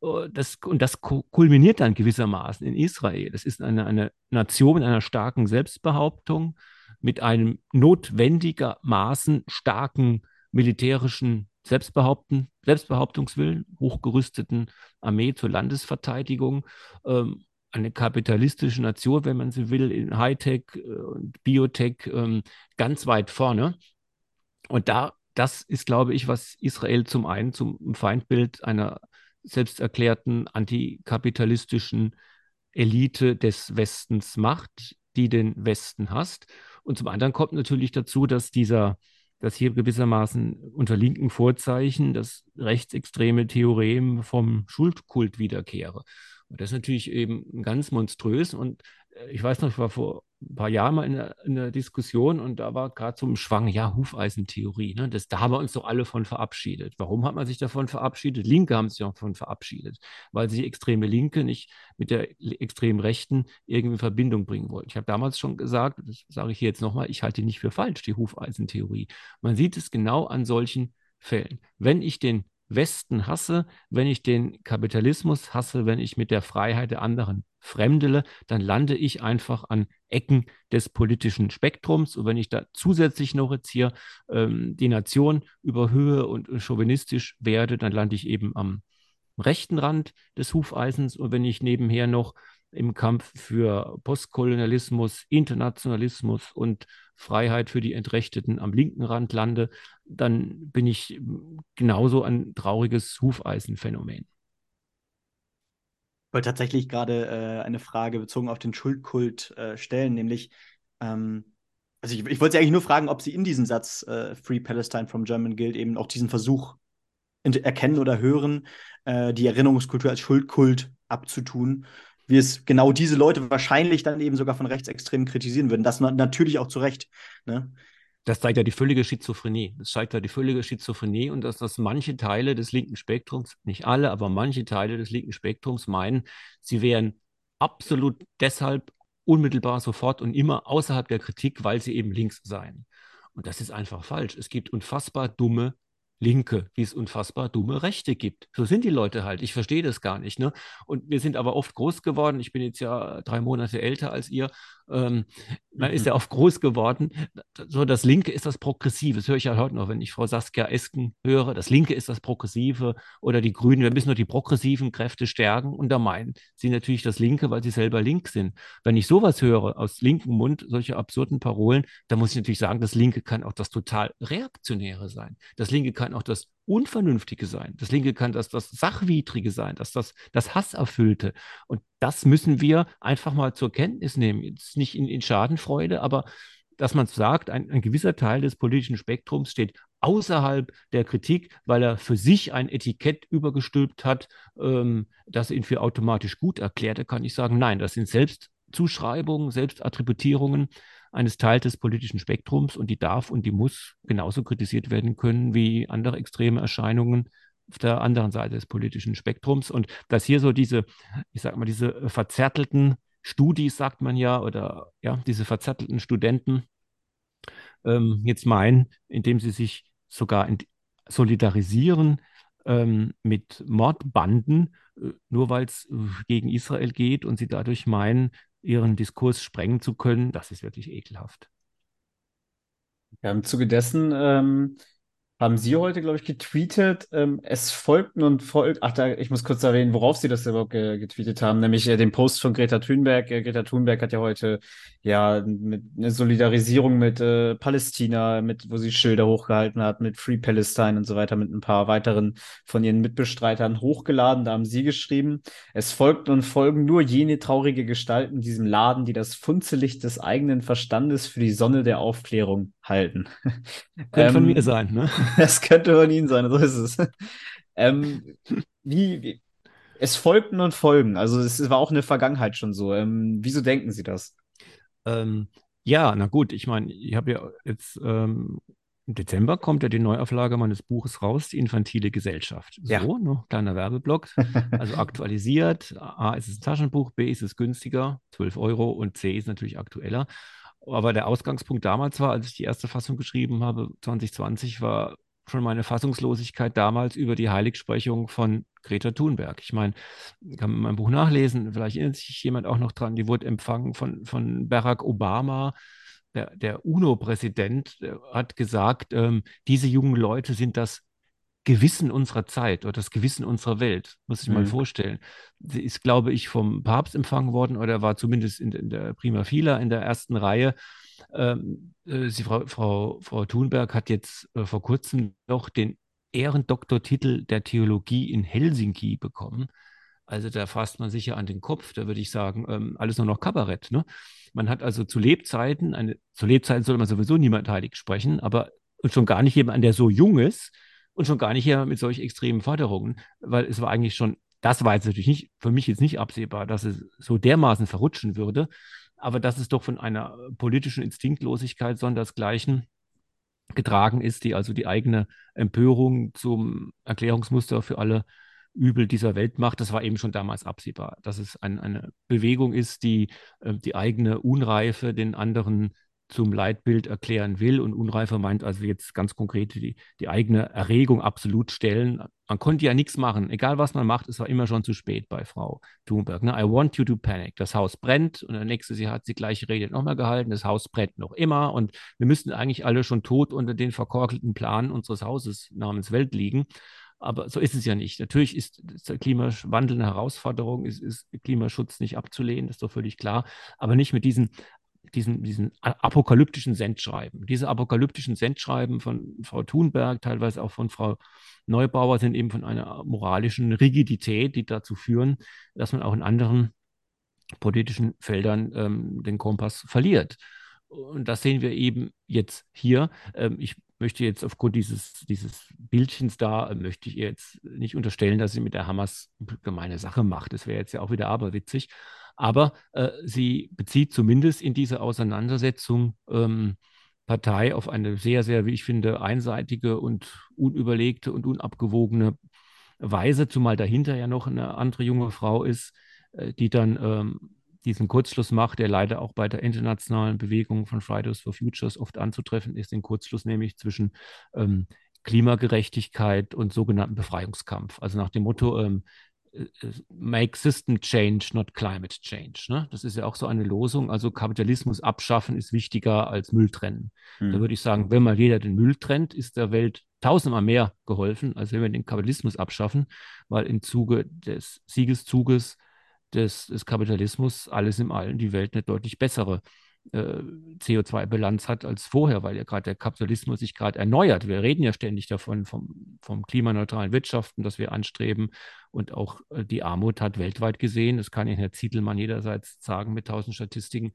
Oh, das, und das kulminiert dann gewissermaßen in Israel. Das ist eine, eine Nation mit einer starken Selbstbehauptung, mit einem notwendigermaßen starken militärischen Selbstbehauptungswillen, hochgerüsteten Armee zur Landesverteidigung ähm, eine kapitalistische Nation, wenn man sie will, in Hightech äh, und Biotech ähm, ganz weit vorne. Und da, das ist, glaube ich, was Israel zum einen zum Feindbild einer selbsterklärten antikapitalistischen Elite des Westens macht, die den Westen hasst. Und zum anderen kommt natürlich dazu, dass dieser, dass hier gewissermaßen unter linken Vorzeichen das rechtsextreme Theorem vom Schuldkult wiederkehre. Das ist natürlich eben ganz monströs. Und äh, ich weiß noch, ich war vor ein paar Jahren mal in einer, in einer Diskussion und da war gerade so ein Schwang, ja, Hufeisentheorie. Ne? Das, da haben wir uns doch alle von verabschiedet. Warum hat man sich davon verabschiedet? Linke haben sich davon verabschiedet, weil sie extreme Linke nicht mit der extremen Rechten irgendwie in Verbindung bringen wollten. Ich habe damals schon gesagt, das sage ich hier jetzt nochmal, ich halte die nicht für falsch, die Hufeisentheorie. Man sieht es genau an solchen Fällen. Wenn ich den Westen hasse, wenn ich den Kapitalismus hasse, wenn ich mit der Freiheit der anderen fremdele, dann lande ich einfach an Ecken des politischen Spektrums. Und wenn ich da zusätzlich noch jetzt hier ähm, die Nation überhöhe und chauvinistisch werde, dann lande ich eben am rechten Rand des Hufeisens. Und wenn ich nebenher noch im Kampf für Postkolonialismus, Internationalismus und Freiheit für die Entrechteten am linken Rand lande, dann bin ich genauso ein trauriges Hufeisenphänomen. Ich wollte tatsächlich gerade äh, eine Frage bezogen auf den Schuldkult äh, stellen, nämlich, ähm, also ich, ich wollte Sie eigentlich nur fragen, ob Sie in diesem Satz äh, Free Palestine from German Guild eben auch diesen Versuch erkennen oder hören, äh, die Erinnerungskultur als Schuldkult abzutun wie es genau diese Leute wahrscheinlich dann eben sogar von Rechtsextremen kritisieren würden. Das natürlich auch zu Recht. Ne? Das zeigt ja die völlige Schizophrenie. Das zeigt ja die völlige Schizophrenie und dass das manche Teile des linken Spektrums, nicht alle, aber manche Teile des linken Spektrums meinen, sie wären absolut deshalb unmittelbar sofort und immer außerhalb der Kritik, weil sie eben links seien. Und das ist einfach falsch. Es gibt unfassbar dumme Linke, wie es unfassbar dumme Rechte gibt. So sind die Leute halt. Ich verstehe das gar nicht. Ne? Und wir sind aber oft groß geworden. Ich bin jetzt ja drei Monate älter als ihr. Ähm, man mhm. ist ja oft groß geworden. So, das Linke ist das Progressive. Das höre ich ja heute noch, wenn ich Frau Saskia Esken höre. Das Linke ist das Progressive oder die Grünen. Wir müssen nur die progressiven Kräfte stärken. Und da meinen sie natürlich das Linke, weil sie selber link sind. Wenn ich sowas höre aus linkem Mund, solche absurden Parolen, dann muss ich natürlich sagen, das Linke kann auch das total Reaktionäre sein. Das Linke kann auch das Unvernünftige sein. Das Linke kann das, das Sachwidrige sein, das, das, das Hasserfüllte. Und das müssen wir einfach mal zur Kenntnis nehmen. Jetzt nicht in, in Schadenfreude, aber dass man sagt, ein, ein gewisser Teil des politischen Spektrums steht außerhalb der Kritik, weil er für sich ein Etikett übergestülpt hat, ähm, das ihn für automatisch gut erklärt. Da kann ich sagen, nein, das sind Selbstzuschreibungen, Selbstattributierungen eines Teils des politischen Spektrums und die darf und die muss genauso kritisiert werden können wie andere extreme Erscheinungen auf der anderen Seite des politischen Spektrums. Und dass hier so diese, ich sag mal, diese verzärtelten Studis, sagt man ja, oder ja, diese verzärtelten Studenten ähm, jetzt meinen, indem sie sich sogar solidarisieren ähm, mit Mordbanden, äh, nur weil es äh, gegen Israel geht und sie dadurch meinen, ihren Diskurs sprengen zu können, das ist wirklich ekelhaft. Ja, Im Zuge dessen ähm, haben Sie heute, glaube ich, getweetet, ähm, es folgten und folgt, ach, da, ich muss kurz erwähnen, worauf Sie das überhaupt ge getweetet haben, nämlich äh, den Post von Greta Thunberg. Äh, Greta Thunberg hat ja heute ja mit eine Solidarisierung mit äh, Palästina, mit, wo sie Schilder hochgehalten hat, mit Free Palestine und so weiter, mit ein paar weiteren von ihren Mitbestreitern hochgeladen. Da haben Sie geschrieben, es folgten und folgen nur jene traurige Gestalten in diesem Laden, die das Funzellicht des eigenen Verstandes für die Sonne der Aufklärung halten. *laughs* Könnte ähm, von mir sein, ne? *laughs* Das könnte von Ihnen sein, so ist es. *laughs* Ähm, wie, wie, es folgten und folgen, also es war auch in der Vergangenheit schon so. Ähm, wieso denken Sie das? Ähm, ja, na gut, ich meine, ich habe ja jetzt ähm, im Dezember kommt ja die Neuauflage meines Buches raus, die infantile Gesellschaft. So, ja. ne, kleiner Werbeblock. Also aktualisiert. A ist es ein Taschenbuch, B ist es günstiger, 12 Euro und C ist natürlich aktueller. Aber der Ausgangspunkt damals war, als ich die erste Fassung geschrieben habe, 2020, war schon meine Fassungslosigkeit damals über die Heiligsprechung von Greta Thunberg. Ich meine, kann man mein Buch nachlesen, vielleicht erinnert sich jemand auch noch dran, die wurde empfangen von, von Barack Obama. Der, der UNO-Präsident hat gesagt, ähm, diese jungen Leute sind das Gewissen unserer Zeit oder das Gewissen unserer Welt, muss ich mhm. mal vorstellen. Sie ist, glaube ich, vom Papst empfangen worden oder war zumindest in, in der Prima Fila in der ersten Reihe. Ähm, äh, sie, Frau, Frau, Frau Thunberg hat jetzt äh, vor kurzem noch den Ehrendoktortitel der Theologie in Helsinki bekommen. Also da fasst man sich ja an den Kopf, da würde ich sagen, ähm, alles nur noch Kabarett. Ne? Man hat also zu Lebzeiten, eine, zu Lebzeiten sollte man sowieso niemand heilig sprechen, aber schon gar nicht jemand, der so jung ist und schon gar nicht jemand mit solch extremen Forderungen, weil es war eigentlich schon, das war jetzt natürlich nicht, für mich jetzt nicht absehbar, dass es so dermaßen verrutschen würde, aber dass es doch von einer politischen Instinktlosigkeit sondersgleichen getragen ist, die also die eigene Empörung zum Erklärungsmuster für alle Übel dieser Welt macht. Das war eben schon damals absehbar, dass es ein, eine Bewegung ist, die äh, die eigene Unreife den anderen zum Leitbild erklären will. Und Unreife meint also jetzt ganz konkret die, die eigene Erregung absolut stellen. Man konnte ja nichts machen. Egal was man macht, es war immer schon zu spät bei Frau Thunberg. Ne? I want you to panic. Das Haus brennt und der nächste, sie hat die gleiche Rede nochmal gehalten. Das Haus brennt noch immer und wir müssten eigentlich alle schon tot unter den verkorkelten Plan unseres Hauses namens Welt liegen. Aber so ist es ja nicht. Natürlich ist der Klimawandel eine Herausforderung, ist, ist Klimaschutz nicht abzulehnen, das ist doch völlig klar. Aber nicht mit diesen diesen, diesen apokalyptischen Sendschreiben. Diese apokalyptischen Sendschreiben von Frau Thunberg, teilweise auch von Frau Neubauer, sind eben von einer moralischen Rigidität, die dazu führen, dass man auch in anderen politischen Feldern ähm, den Kompass verliert. Und das sehen wir eben jetzt hier. Ähm, ich möchte jetzt aufgrund dieses, dieses Bildchens da, äh, möchte ich ihr jetzt nicht unterstellen, dass sie mit der Hamas gemeine Sache macht. Das wäre jetzt ja auch wieder aberwitzig. Aber äh, sie bezieht zumindest in dieser Auseinandersetzung ähm, Partei auf eine sehr, sehr, wie ich finde, einseitige und unüberlegte und unabgewogene Weise, zumal dahinter ja noch eine andere junge Frau ist, äh, die dann ähm, diesen Kurzschluss macht, der leider auch bei der internationalen Bewegung von Fridays for Futures oft anzutreffen ist, den Kurzschluss nämlich zwischen ähm, Klimagerechtigkeit und sogenannten Befreiungskampf. Also nach dem Motto, ähm, äh, make system change, not climate change. Ne? Das ist ja auch so eine Losung. Also Kapitalismus abschaffen ist wichtiger als Müll trennen. Hm. Da würde ich sagen, wenn mal jeder den Müll trennt, ist der Welt tausendmal mehr geholfen, als wenn wir den Kapitalismus abschaffen, weil im Zuge des Siegeszuges des, des Kapitalismus alles im Allen die Welt eine deutlich bessere äh, CO2-Bilanz hat als vorher, weil ja gerade der Kapitalismus sich gerade erneuert. Wir reden ja ständig davon, vom, vom klimaneutralen Wirtschaften, das wir anstreben. Und auch äh, die Armut hat weltweit gesehen, das kann Ihnen Herr Zietelmann jederseits sagen mit tausend Statistiken,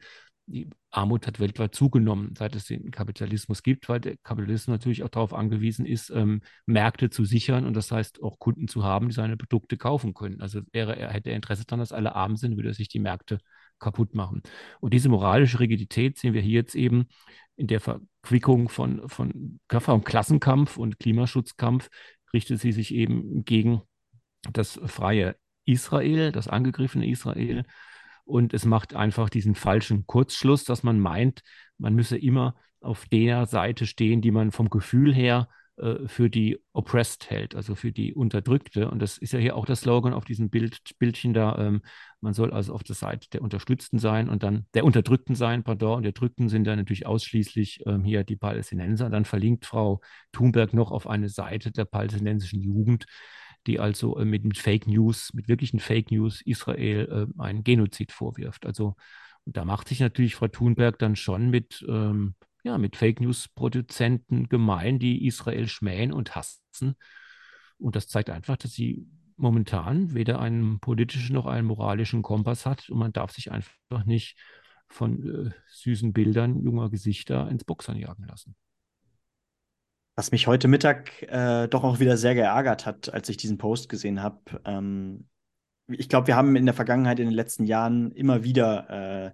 die Armut hat weltweit zugenommen, seit es den Kapitalismus gibt, weil der Kapitalismus natürlich auch darauf angewiesen ist, ähm, Märkte zu sichern und das heißt auch Kunden zu haben, die seine Produkte kaufen können. Also wäre er hätte er Interesse daran, dass alle arm sind, würde er sich die Märkte kaputt machen. Und diese moralische Rigidität sehen wir hier jetzt eben in der Verquickung von, von Klassenkampf und Klimaschutzkampf, richtet sie sich eben gegen das freie Israel, das angegriffene Israel und es macht einfach diesen falschen Kurzschluss, dass man meint, man müsse immer auf der Seite stehen, die man vom Gefühl her äh, für die oppressed hält, also für die Unterdrückte. Und das ist ja hier auch das Slogan auf diesem Bild, Bildchen da. Ähm, man soll also auf der Seite der Unterstützten sein und dann der Unterdrückten sein, pardon. Und der Drückten sind dann natürlich ausschließlich ähm, hier die Palästinenser. Dann verlinkt Frau Thunberg noch auf eine Seite der palästinensischen Jugend, die also äh, mit, mit, Fake News, mit wirklichen Fake News Israel äh, einen Genozid vorwirft. Also da macht sich natürlich Frau Thunberg dann schon mit, ähm, ja, mit Fake News-Produzenten gemein, die Israel schmähen und hassen. Und das zeigt einfach, dass sie momentan weder einen politischen noch einen moralischen Kompass hat und man darf sich einfach nicht von äh, süßen Bildern junger Gesichter ins Boxern jagen lassen. Was mich heute Mittag äh, doch auch wieder sehr geärgert hat, als ich diesen Post gesehen habe. Ähm, ich glaube, wir haben in der Vergangenheit, in den letzten Jahren immer wieder äh,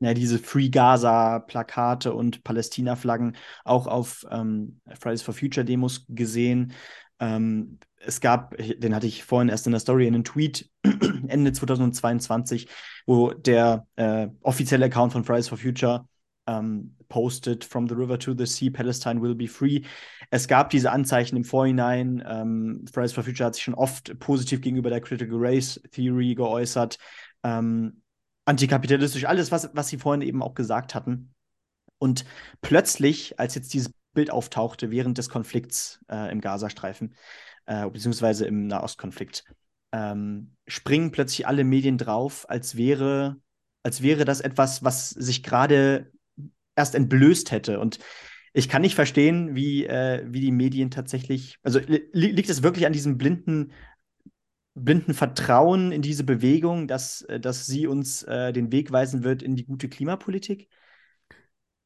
ja, diese Free Gaza-Plakate und Palästina-Flaggen auch auf ähm, Fridays for Future Demos gesehen. Ähm, es gab, den hatte ich vorhin erst in der Story, einen Tweet *clears throat* Ende 2022, wo der äh, offizielle Account von Fridays for Future ähm, postet, From the river to the sea, Palestine will be free. Es gab diese Anzeichen im Vorhinein. Ähm, Fridays for Future hat sich schon oft positiv gegenüber der Critical Race Theory geäußert. Ähm, antikapitalistisch, alles, was, was sie vorhin eben auch gesagt hatten. Und plötzlich, als jetzt dieses Bild auftauchte während des Konflikts äh, im Gazastreifen, äh, beziehungsweise im Nahostkonflikt, ähm, springen plötzlich alle Medien drauf, als wäre, als wäre das etwas, was sich gerade erst entblößt hätte. Und ich kann nicht verstehen, wie, äh, wie die Medien tatsächlich, also li liegt es wirklich an diesem blinden, blinden Vertrauen in diese Bewegung, dass, äh, dass sie uns äh, den Weg weisen wird in die gute Klimapolitik?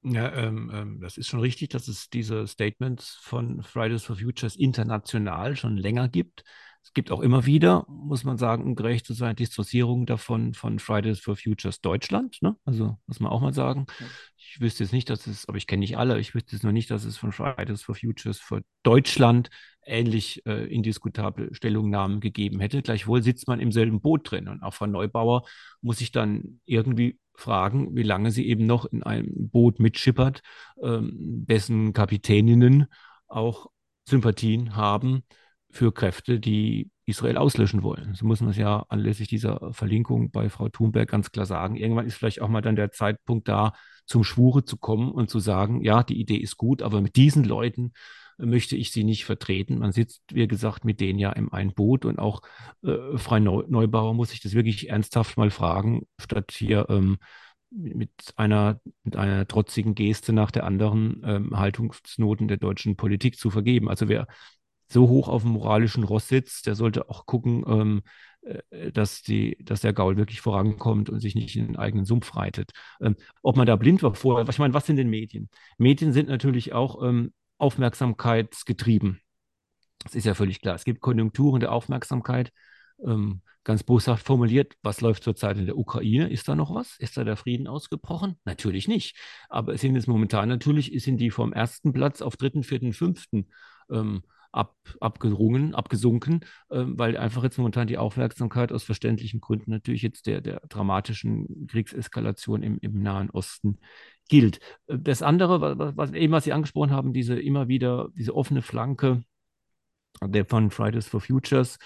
Ja, ähm, ähm, das ist schon richtig, dass es diese Statements von Fridays for Futures international schon länger gibt. Es gibt auch immer wieder, muss man sagen, um gerecht zu sein, Dissoziierungen davon von Fridays for Futures Deutschland. Ne? Also muss man auch mal sagen. Ich wüsste jetzt nicht, dass es, aber ich kenne nicht alle, ich wüsste jetzt nur nicht, dass es von Fridays for Futures für Deutschland ähnlich äh, indiskutable Stellungnahmen gegeben hätte. Gleichwohl sitzt man im selben Boot drin. Und auch Frau Neubauer muss sich dann irgendwie fragen, wie lange sie eben noch in einem Boot mitschippert, ähm, dessen Kapitäninnen auch Sympathien haben für Kräfte, die Israel auslöschen wollen. So muss man es ja anlässlich dieser Verlinkung bei Frau Thunberg ganz klar sagen. Irgendwann ist vielleicht auch mal dann der Zeitpunkt da, zum Schwure zu kommen und zu sagen, ja, die Idee ist gut, aber mit diesen Leuten möchte ich sie nicht vertreten. Man sitzt, wie gesagt, mit denen ja im einen Boot und auch äh, Frau Neubauer muss sich das wirklich ernsthaft mal fragen, statt hier ähm, mit einer, mit einer trotzigen Geste nach der anderen ähm, Haltungsnoten der deutschen Politik zu vergeben. Also wer so hoch auf dem moralischen Ross sitzt, der sollte auch gucken, ähm, äh, dass, die, dass der Gaul wirklich vorankommt und sich nicht in den eigenen Sumpf reitet. Ähm, ob man da blind war vorher, ich meine, was sind denn Medien? Medien sind natürlich auch ähm, aufmerksamkeitsgetrieben. Das ist ja völlig klar. Es gibt Konjunkturen der Aufmerksamkeit. Ähm, ganz boshaft formuliert, was läuft zurzeit in der Ukraine? Ist da noch was? Ist da der Frieden ausgebrochen? Natürlich nicht. Aber es sind jetzt momentan natürlich, sind die vom ersten Platz auf dritten, vierten, fünften ähm, ab, abgerungen, abgesunken, äh, weil einfach jetzt momentan die Aufmerksamkeit aus verständlichen Gründen natürlich jetzt der, der dramatischen Kriegseskalation im, im Nahen Osten gilt. Das andere, was, was eben was Sie angesprochen haben, diese immer wieder, diese offene Flanke der von Fridays for Futures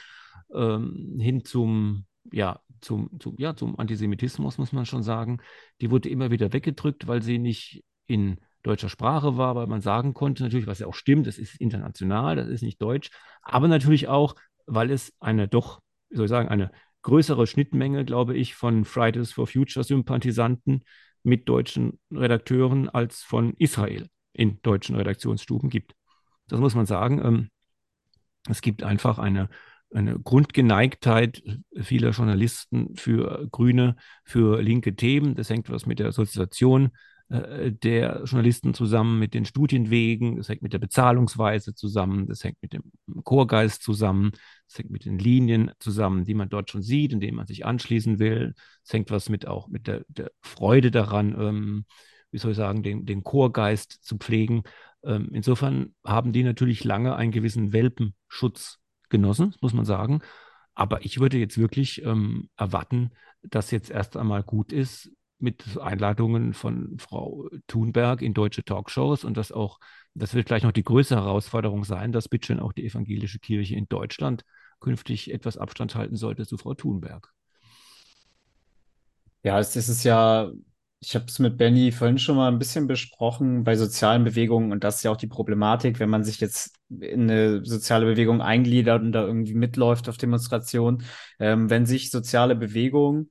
ähm, hin zum ja, zum, zum, ja, zum Antisemitismus, muss man schon sagen, die wurde immer wieder weggedrückt, weil sie nicht in deutscher Sprache war, weil man sagen konnte, natürlich, was ja auch stimmt, das ist international, das ist nicht deutsch, aber natürlich auch, weil es eine doch, wie soll ich sagen, eine größere Schnittmenge, glaube ich, von Fridays for Future Sympathisanten mit deutschen Redakteuren als von Israel in deutschen Redaktionsstuben gibt. Das muss man sagen. Ähm, es gibt einfach eine, eine Grundgeneigtheit vieler Journalisten für grüne, für linke Themen. Das hängt was mit der Sozialisation der Journalisten zusammen mit den Studienwegen, das hängt mit der Bezahlungsweise zusammen, das hängt mit dem Chorgeist zusammen, das hängt mit den Linien zusammen, die man dort schon sieht, in denen man sich anschließen will. Es hängt was mit auch mit der, der Freude daran, ähm, wie soll ich sagen, den, den Chorgeist zu pflegen. Ähm, insofern haben die natürlich lange einen gewissen Welpenschutz genossen, muss man sagen. Aber ich würde jetzt wirklich ähm, erwarten, dass jetzt erst einmal gut ist, mit Einladungen von Frau Thunberg in deutsche Talkshows. Und das auch, das wird gleich noch die größere Herausforderung sein, dass bitteschön auch die evangelische Kirche in Deutschland künftig etwas Abstand halten sollte zu Frau Thunberg. Ja, es ist ja, ich habe es mit Benny vorhin schon mal ein bisschen besprochen bei sozialen Bewegungen. Und das ist ja auch die Problematik, wenn man sich jetzt in eine soziale Bewegung eingliedert und da irgendwie mitläuft auf Demonstrationen, ähm, wenn sich soziale Bewegungen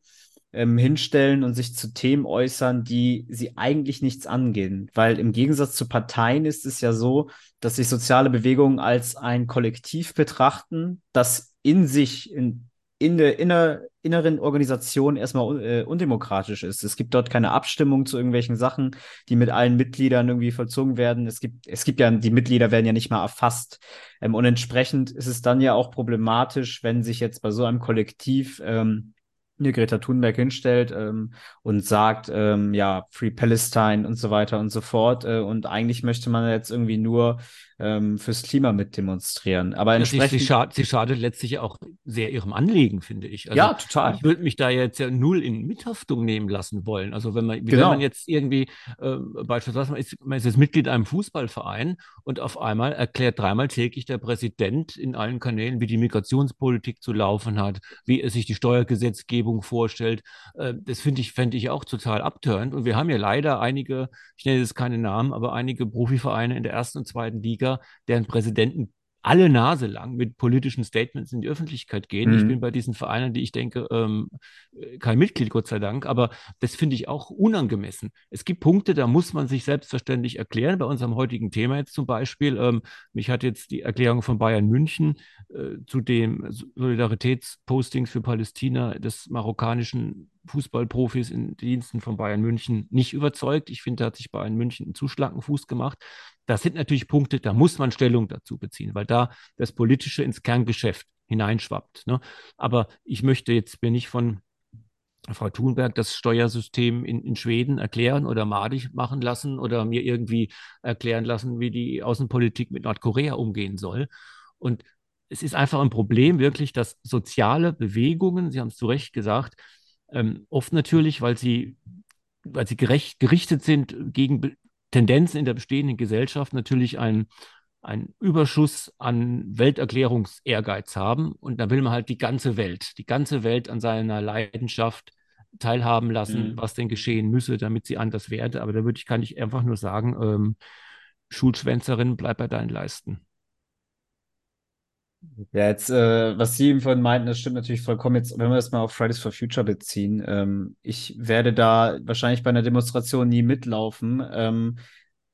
ähm, hinstellen und sich zu Themen äußern, die sie eigentlich nichts angehen. Weil im Gegensatz zu Parteien ist es ja so, dass sich soziale Bewegungen als ein Kollektiv betrachten, das in sich in in der inner, inneren Organisation erstmal äh, undemokratisch ist. Es gibt dort keine Abstimmung zu irgendwelchen Sachen, die mit allen Mitgliedern irgendwie vollzogen werden. Es gibt, es gibt ja, die Mitglieder werden ja nicht mal erfasst. Ähm, und entsprechend ist es dann ja auch problematisch, wenn sich jetzt bei so einem Kollektiv ähm, eine Greta Thunberg hinstellt ähm, und sagt, ähm, ja, Free Palestine und so weiter und so fort. Äh, und eigentlich möchte man jetzt irgendwie nur ähm, fürs Klima mitdemonstrieren. Aber entsprechend. Sie, sie, schad, sie, schadet letztlich auch sehr ihrem Anliegen, finde ich. Also, ja, total. Ich würde mich da jetzt ja null in Mithaftung nehmen lassen wollen. Also wenn man, genau. wenn man jetzt irgendwie äh, beispielsweise man ist, man ist jetzt Mitglied einem Fußballverein und auf einmal erklärt dreimal täglich der Präsident in allen Kanälen, wie die Migrationspolitik zu laufen hat, wie er sich die Steuergesetzgebung vorstellt. Äh, das finde ich, fände ich auch total abtörend. Und wir haben ja leider einige, ich nenne jetzt keine Namen, aber einige Profivereine in der ersten und zweiten Liga, Politiker, deren Präsidenten alle Nase lang mit politischen Statements in die Öffentlichkeit gehen. Mhm. Ich bin bei diesen Vereinen, die ich denke, ähm, kein Mitglied, Gott sei Dank, aber das finde ich auch unangemessen. Es gibt Punkte, da muss man sich selbstverständlich erklären. Bei unserem heutigen Thema jetzt zum Beispiel, ähm, mich hat jetzt die Erklärung von Bayern München äh, zu dem Solidaritätspostings für Palästina des marokkanischen Fußballprofis in Diensten von Bayern München nicht überzeugt. Ich finde, da hat sich Bayern München einen zu schlanken Fuß gemacht. Das sind natürlich Punkte, da muss man Stellung dazu beziehen, weil da das Politische ins Kerngeschäft hineinschwappt. Ne? Aber ich möchte jetzt mir nicht von Frau Thunberg das Steuersystem in, in Schweden erklären oder madig machen lassen oder mir irgendwie erklären lassen, wie die Außenpolitik mit Nordkorea umgehen soll. Und es ist einfach ein Problem wirklich, dass soziale Bewegungen, Sie haben es zu Recht gesagt, ähm, oft natürlich, weil sie, weil sie gerecht, gerichtet sind gegen Tendenzen in der bestehenden Gesellschaft, natürlich ein, einen Überschuss an Welterklärungsehrgeiz haben. Und da will man halt die ganze Welt, die ganze Welt an seiner Leidenschaft teilhaben lassen, mhm. was denn geschehen müsse, damit sie anders werde. Aber da würde ich, kann ich einfach nur sagen, ähm, Schulschwänzerin, bleib bei deinen Leisten. Ja, jetzt, äh, was Sie eben vorhin meinten, das stimmt natürlich vollkommen. Jetzt, wenn wir das mal auf Fridays for Future beziehen, ähm, ich werde da wahrscheinlich bei einer Demonstration nie mitlaufen. Ähm,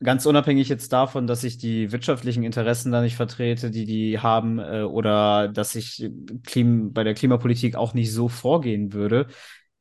ganz unabhängig jetzt davon, dass ich die wirtschaftlichen Interessen da nicht vertrete, die die haben, äh, oder dass ich Klim bei der Klimapolitik auch nicht so vorgehen würde.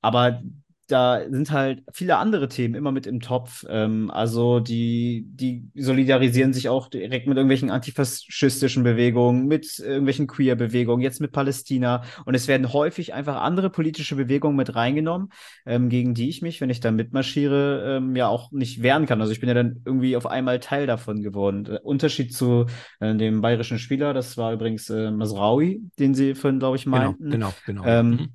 Aber da sind halt viele andere Themen immer mit im Topf. Ähm, also die, die solidarisieren sich auch direkt mit irgendwelchen antifaschistischen Bewegungen, mit irgendwelchen Queer-Bewegungen, jetzt mit Palästina. Und es werden häufig einfach andere politische Bewegungen mit reingenommen, ähm, gegen die ich mich, wenn ich da mitmarschiere, ähm, ja auch nicht wehren kann. Also ich bin ja dann irgendwie auf einmal Teil davon geworden. Der Unterschied zu äh, dem bayerischen Spieler, das war übrigens äh, Masraui, den Sie vorhin, glaube ich, genau, meinten. Genau, genau. genau. Mhm.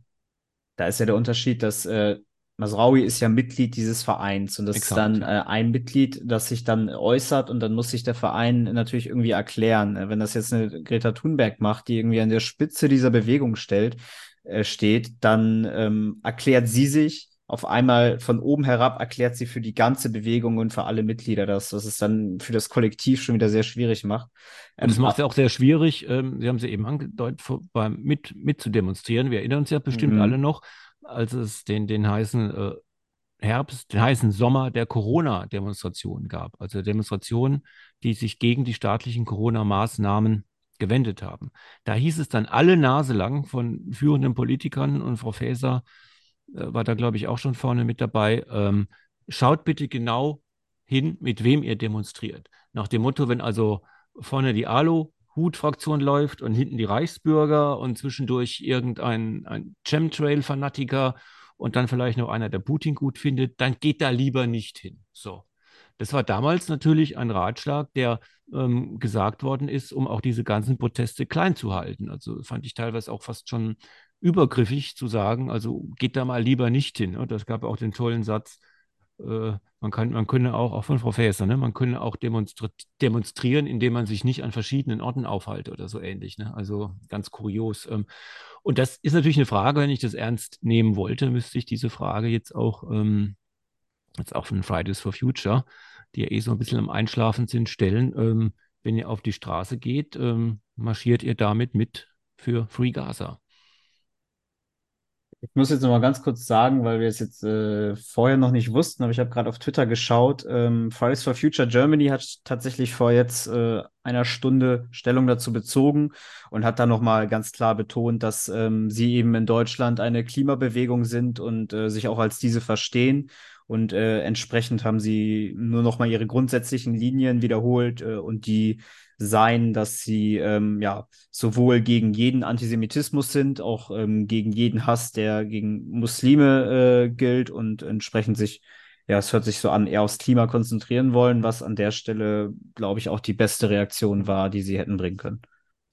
Da ist ja der Unterschied, dass äh, Masraui ist ja Mitglied dieses Vereins und das Exakt. ist dann äh, ein Mitglied, das sich dann äußert und dann muss sich der Verein natürlich irgendwie erklären. Äh, wenn das jetzt eine Greta Thunberg macht, die irgendwie an der Spitze dieser Bewegung stellt, äh, steht, dann ähm, erklärt sie sich auf einmal von oben herab, erklärt sie für die ganze Bewegung und für alle Mitglieder das, was es dann für das Kollektiv schon wieder sehr schwierig macht. Ähm, und es macht es ja auch sehr schwierig, ähm, Sie haben sie eben angedeutet, mit, mit zu demonstrieren. Wir erinnern uns ja bestimmt mhm. alle noch, als es den, den heißen äh, Herbst, den heißen Sommer der Corona-Demonstrationen gab. Also Demonstrationen, die sich gegen die staatlichen Corona-Maßnahmen gewendet haben. Da hieß es dann alle Nase lang von führenden Politikern und Frau Faeser äh, war da, glaube ich, auch schon vorne mit dabei. Ähm, schaut bitte genau hin, mit wem ihr demonstriert. Nach dem Motto, wenn also vorne die Alu Hut-Fraktion läuft und hinten die Reichsbürger und zwischendurch irgendein ein Chemtrail-Fanatiker und dann vielleicht noch einer, der Putin gut findet, dann geht da lieber nicht hin. So. Das war damals natürlich ein Ratschlag, der ähm, gesagt worden ist, um auch diese ganzen Proteste klein zu halten. Also fand ich teilweise auch fast schon übergriffig zu sagen, also geht da mal lieber nicht hin. Und das gab auch den tollen Satz, äh, man, kann, man könne auch, auch von Frau Faeser, ne, man könne auch demonstri demonstrieren, indem man sich nicht an verschiedenen Orten aufhalte oder so ähnlich. Ne? Also ganz kurios. Ähm, und das ist natürlich eine Frage, wenn ich das ernst nehmen wollte, müsste ich diese Frage jetzt auch, ähm, jetzt auch von Fridays for Future, die ja eh so ein bisschen am Einschlafen sind, stellen. Ähm, wenn ihr auf die Straße geht, ähm, marschiert ihr damit mit für Free Gaza? Ich muss jetzt noch mal ganz kurz sagen, weil wir es jetzt äh, vorher noch nicht wussten, aber ich habe gerade auf Twitter geschaut. Ähm, Fridays for Future Germany hat tatsächlich vor jetzt äh, einer Stunde Stellung dazu bezogen und hat da noch mal ganz klar betont, dass ähm, sie eben in Deutschland eine Klimabewegung sind und äh, sich auch als diese verstehen. Und äh, entsprechend haben sie nur noch mal ihre grundsätzlichen Linien wiederholt äh, und die sein, dass sie ähm, ja sowohl gegen jeden Antisemitismus sind, auch ähm, gegen jeden Hass, der gegen Muslime äh, gilt und entsprechend sich, ja, es hört sich so an, eher aufs Klima konzentrieren wollen, was an der Stelle, glaube ich, auch die beste Reaktion war, die sie hätten bringen können.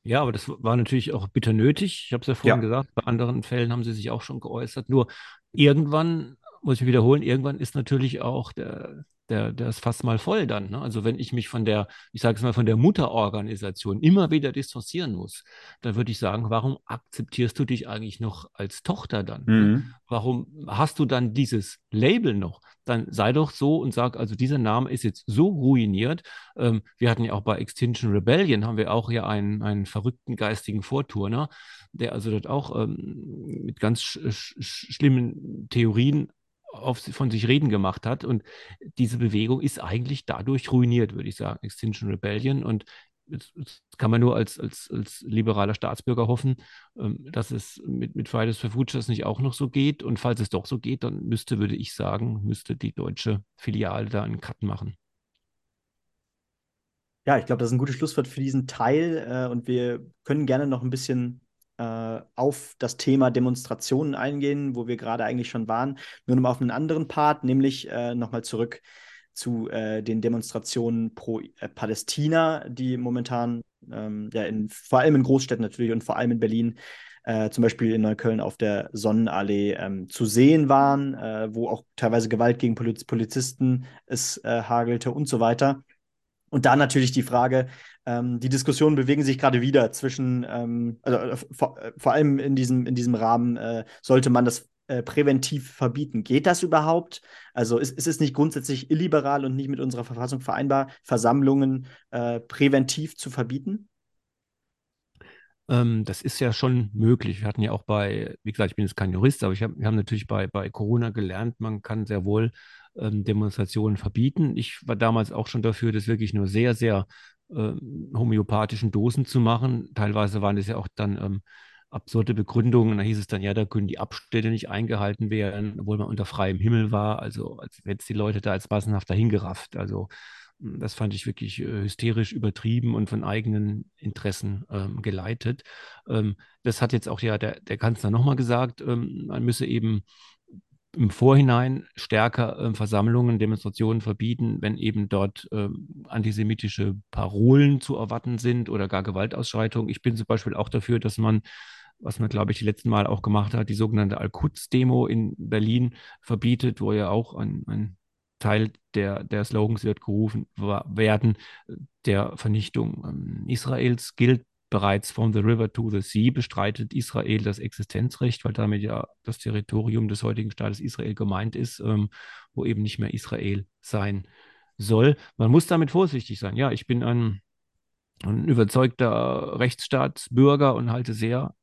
Ja, aber das war natürlich auch bitter nötig. Ich habe es ja vorhin Ja. gesagt, bei anderen Fällen haben sie sich auch schon geäußert. Nur irgendwann, muss ich wiederholen, irgendwann ist natürlich auch der, der, das Fass mal voll dann. Ne? Also wenn ich mich von der, ich sage es mal, von der Mutterorganisation immer wieder distanzieren muss, dann würde ich sagen, warum akzeptierst du dich eigentlich noch als Tochter dann? Ne? Mhm. Warum hast du dann dieses Label noch? Dann sei doch so und sag, also dieser Name ist jetzt so ruiniert. Ähm, wir hatten ja auch bei Extinction Rebellion, haben wir auch ja einen, einen verrückten geistigen Vorturner, der also dort auch ähm, mit ganz sch sch schlimmen Theorien auf, von sich reden gemacht hat. Und diese Bewegung ist eigentlich dadurch ruiniert, würde ich sagen, Extinction Rebellion. Und Jetzt, kann man nur als, als, als liberaler Staatsbürger hoffen, ähm, dass es mit, mit Fridays for Futures nicht auch noch so geht. Und falls es doch so geht, dann müsste, würde ich sagen, müsste die deutsche Filiale da einen Cut machen. Ja, ich glaube, das ist ein gutes Schlusswort für diesen Teil. Äh, und wir können gerne noch ein bisschen äh, auf das Thema Demonstrationen eingehen, wo wir gerade eigentlich schon waren. Nur noch mal auf einen anderen Part, nämlich äh, nochmal zurück zu äh, den Demonstrationen pro äh, Palästina, die momentan ähm, ja in, vor allem in Großstädten natürlich und vor allem in Berlin, äh, zum Beispiel in Neukölln auf der Sonnenallee ähm, zu sehen waren, äh, wo auch teilweise Gewalt gegen Poliz Polizisten es äh, hagelte und so weiter. Und da natürlich die Frage, ähm, die Diskussionen bewegen sich gerade wieder zwischen, ähm, also äh, vor, äh, vor, allem in diesem, in diesem Rahmen, äh, sollte man das äh, präventiv verbieten. Geht das überhaupt? Also ist, ist, es nicht grundsätzlich illiberal und nicht mit unserer Verfassung vereinbar, Versammlungen äh, präventiv zu verbieten? Ähm, das ist ja schon möglich. Wir hatten ja auch bei, wie gesagt, ich bin jetzt kein Jurist, aber hab, wir haben natürlich bei, bei Corona gelernt, man kann sehr wohl ähm, Demonstrationen verbieten. Ich war damals auch schon dafür, das wirklich nur sehr, sehr äh, homöopathischen Dosen zu machen. Teilweise waren es ja auch dann ähm, absurde Begründungen. Da hieß es dann, ja, da können die Abstände nicht eingehalten werden, obwohl man unter freiem Himmel war. Also als jetzt die Leute da als massenhaft dahingerafft. Also hm, das fand ich wirklich äh, hysterisch übertrieben und von eigenen Interessen ähm, geleitet. Ähm, das hat jetzt auch ja der, der Kanzler nochmal gesagt, ähm, man müsse eben im Vorhinein stärker äh, Versammlungen, Demonstrationen verbieten, wenn eben dort äh, antisemitische Parolen zu erwarten sind oder gar Gewaltausschreitungen. Ich bin zum Beispiel auch dafür, dass man, was man, glaube ich, die letzten Mal auch gemacht hat, die sogenannte Al-Quds-Demo in Berlin verbietet, wo ja auch ein, ein Teil der, der Slogans wird gerufen werden, der Vernichtung ähm, Israels gilt bereits from the river to the sea bestreitet Israel das Existenzrecht, weil damit ja das Territorium des heutigen Staates Israel gemeint ist, ähm, wo eben nicht mehr Israel sein soll. Man muss damit vorsichtig sein. Ja, ich bin ein, ein überzeugter Rechtsstaatsbürger und halte sehr,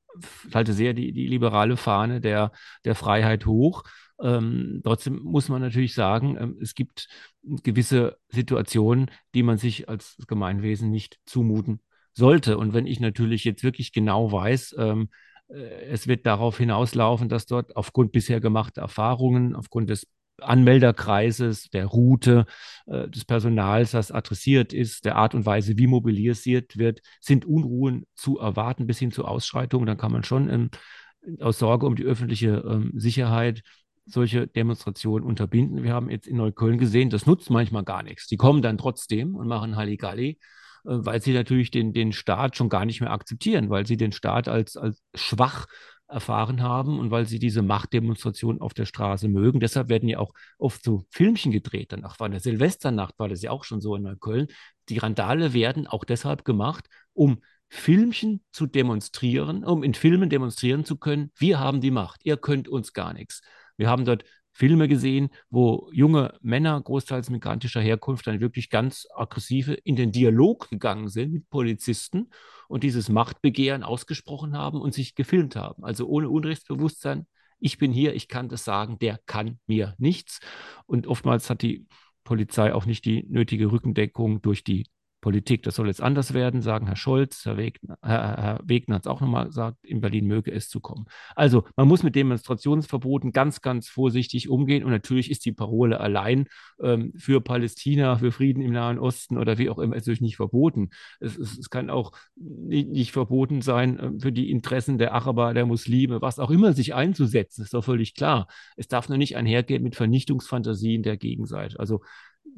halte sehr die, die liberale Fahne der, der Freiheit hoch. Ähm, trotzdem muss man natürlich sagen, ähm, es gibt gewisse Situationen, die man sich als Gemeinwesen nicht zumuten sollte. Und wenn ich natürlich jetzt wirklich genau weiß, ähm, äh, es wird darauf hinauslaufen, dass dort aufgrund bisher gemachter Erfahrungen, aufgrund des Anmelderkreises, der Route, äh, des Personals, das adressiert ist, der Art und Weise, wie mobilisiert wird, sind Unruhen zu erwarten bis hin zu Ausschreitungen. Dann kann man schon ähm, aus Sorge um die öffentliche ähm, Sicherheit solche Demonstrationen unterbinden. Wir haben jetzt in Neukölln gesehen, das nutzt manchmal gar nichts. Die kommen dann trotzdem und machen Halligalli, weil sie natürlich den, den Staat schon gar nicht mehr akzeptieren, weil sie den Staat als, als schwach erfahren haben und weil sie diese Machtdemonstration auf der Straße mögen. Deshalb werden ja auch oft so Filmchen gedreht. Danach war eine Silvesternacht, war das ja auch schon so in Neukölln. Die Randale werden auch deshalb gemacht, um Filmchen zu demonstrieren, um in Filmen demonstrieren zu können, wir haben die Macht, ihr könnt uns gar nichts. Wir haben dort Filme gesehen, wo junge Männer, großteils migrantischer Herkunft, dann wirklich ganz aggressive in den Dialog gegangen sind mit Polizisten und dieses Machtbegehren ausgesprochen haben und sich gefilmt haben. Also ohne Unrechtsbewusstsein Ich bin hier, ich kann das sagen, der kann mir nichts. Und oftmals hat die Polizei auch nicht die nötige Rückendeckung durch die Politik. Das soll jetzt anders werden, sagen Herr Scholz, Herr Wegner, Herr, Wegner hat es auch nochmal gesagt, in Berlin möge es zu kommen. Also man muss mit Demonstrationsverboten ganz, ganz vorsichtig umgehen und natürlich ist die Parole allein ähm, für Palästina, für Frieden im Nahen Osten oder wie auch immer natürlich nicht verboten. Es, es, es kann auch nicht, nicht verboten sein, äh, für die Interessen der Araber, der Muslime, was auch immer sich einzusetzen, ist doch völlig klar. Es darf nur nicht einhergehen mit Vernichtungsfantasien der Gegenseite. Also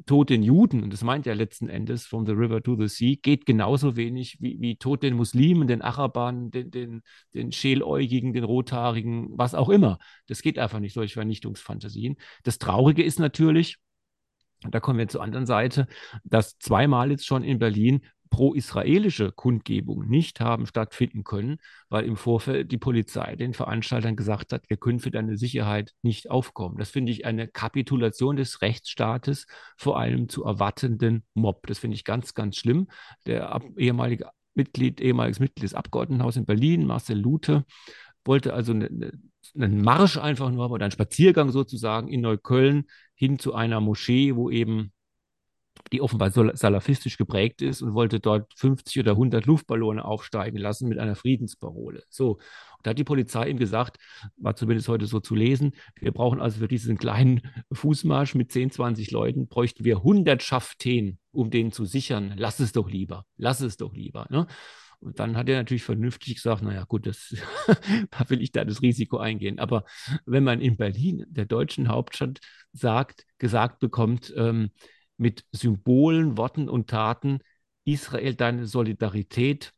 Tod den Juden, und das meint er letzten Endes, from the river to the sea, geht genauso wenig wie, wie Tod den Muslimen, den Arabern, den, den, den Schäläugigen, den Rothaarigen, was auch immer. Das geht einfach nicht, solche Vernichtungsfantasien. Das Traurige ist natürlich, da kommen wir zur anderen Seite, dass zweimal jetzt schon in Berlin pro-israelische Kundgebungen nicht haben stattfinden können, weil im Vorfeld die Polizei den Veranstaltern gesagt hat, wir können für deine Sicherheit nicht aufkommen. Das finde ich eine Kapitulation des Rechtsstaates vor einem zu erwartenden Mob. Das finde ich ganz, ganz schlimm. Der ehemalige Mitglied, ehemaliges Mitglied des Abgeordnetenhauses in Berlin, Marcel Lute, wollte also eine, eine, einen Marsch einfach nur oder einen Spaziergang sozusagen in Neukölln hin zu einer Moschee, wo eben die offenbar salafistisch geprägt ist und wollte dort 50 oder 100 Luftballone aufsteigen lassen mit einer Friedensparole. So, und da hat die Polizei ihm gesagt, war zumindest heute so zu lesen, wir brauchen also für diesen kleinen Fußmarsch mit 10, 20 Leuten, bräuchten wir 100 Schaften, um den zu sichern. Lass es doch lieber, lass es doch lieber. Ne? Und dann hat er natürlich vernünftig gesagt, naja gut, das, *laughs* da will ich da das Risiko eingehen. Aber wenn man in Berlin, der deutschen Hauptstadt, sagt, gesagt bekommt, ähm, mit Symbolen, Worten und Taten Israel deine Solidarität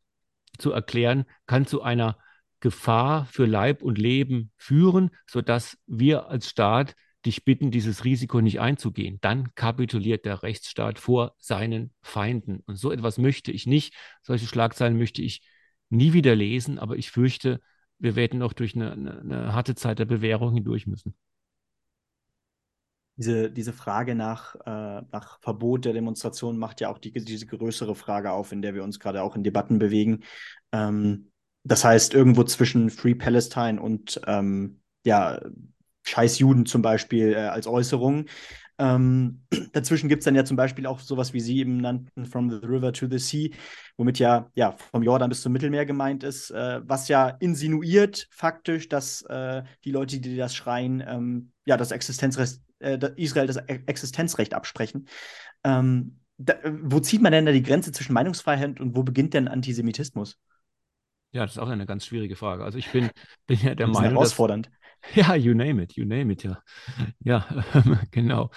zu erklären, kann zu einer Gefahr für Leib und Leben führen, sodass wir als Staat dich bitten, dieses Risiko nicht einzugehen. Dann kapituliert der Rechtsstaat vor seinen Feinden. Und so etwas möchte ich nicht. Solche Schlagzeilen möchte ich nie wieder lesen, aber ich fürchte, wir werden noch durch eine, eine, eine harte Zeit der Bewährung hindurch müssen diese, diese Frage nach, äh, nach Verbot der Demonstration macht ja auch die, diese größere Frage auf, in der wir uns gerade auch in Debatten bewegen. Ähm, das heißt, irgendwo zwischen Free Palestine und ähm, ja, Scheiß Juden zum Beispiel äh, als Äußerung. Ähm, *clears throat* dazwischen gibt es dann ja zum Beispiel auch sowas, wie Sie eben nannten, From the River to the Sea, womit ja, ja vom Jordan bis zum Mittelmeer gemeint ist, äh, was ja insinuiert faktisch, dass äh, die Leute, die das schreien, ähm, ja, das Existenzrecht äh, Israel das Existenzrecht absprechen. Ähm, da, wo zieht man denn da die Grenze zwischen Meinungsfreiheit und wo beginnt denn Antisemitismus? Ja, das ist auch eine ganz schwierige Frage. Also ich bin, *laughs* bin ja der das ist Meinung. Herausfordernd. Dass, *laughs* ja, you name it, you name it, ja. Ja, *laughs* genau.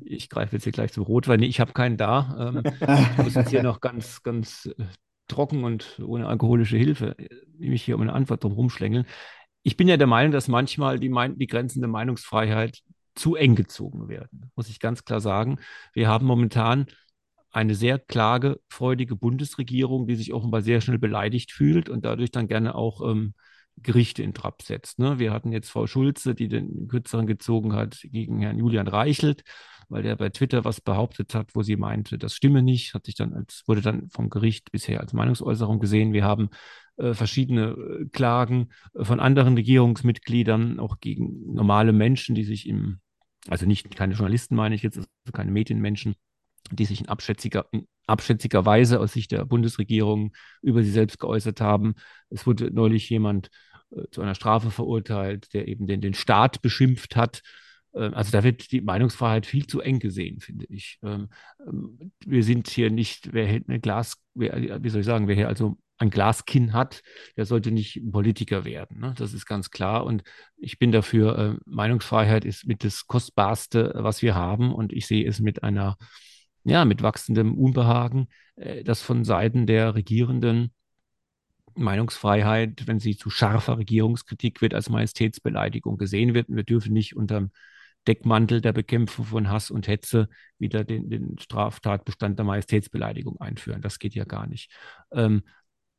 Ich greife jetzt hier gleich zum Rotwein. Nee, ich habe keinen da. Ähm, ich muss jetzt hier noch ganz, ganz äh, trocken und ohne alkoholische Hilfe äh, mich hier um eine Antwort drum rumschlängeln. Ich bin ja der Meinung, dass manchmal die, die Grenzen der Meinungsfreiheit zu eng gezogen werden, muss ich ganz klar sagen. Wir haben momentan eine sehr klagefreudige Bundesregierung, die sich offenbar sehr schnell beleidigt fühlt und dadurch dann gerne auch ähm, Gerichte in Trab setzt. Ne? Wir hatten jetzt Frau Schulze, die den Kürzeren gezogen hat gegen Herrn Julian Reichelt, weil der bei Twitter was behauptet hat, wo sie meinte, das stimme nicht, hat sich dann als, wurde dann vom Gericht bisher als Meinungsäußerung gesehen. Wir haben äh, verschiedene äh, Klagen äh, von anderen Regierungsmitgliedern, auch gegen normale Menschen, die sich im also nicht keine Journalisten meine ich jetzt, also keine Medienmenschen, die sich in abschätziger, in abschätziger Weise aus Sicht der Bundesregierung über sie selbst geäußert haben. Es wurde neulich jemand äh, zu einer Strafe verurteilt, der eben den, den Staat beschimpft hat. Ähm, also da wird die Meinungsfreiheit viel zu eng gesehen, finde ich. Ähm, ähm, wir sind hier nicht, wer hält eine Glas, wer, wie soll ich sagen, wer hier also ein Glaskinn hat, der sollte nicht Politiker werden. Ne? Das ist ganz klar. Und ich bin dafür, äh, Meinungsfreiheit ist mit das Kostbarste, was wir haben. Und ich sehe es mit einer, ja, mit wachsendem Unbehagen, äh, dass von Seiten der Regierenden Meinungsfreiheit, wenn sie zu scharfer Regierungskritik wird, als Majestätsbeleidigung gesehen wird. Und wir dürfen nicht unterm Deckmantel der Bekämpfung von Hass und Hetze wieder den, den Straftatbestand der Majestätsbeleidigung einführen. Das geht ja gar nicht. Ähm,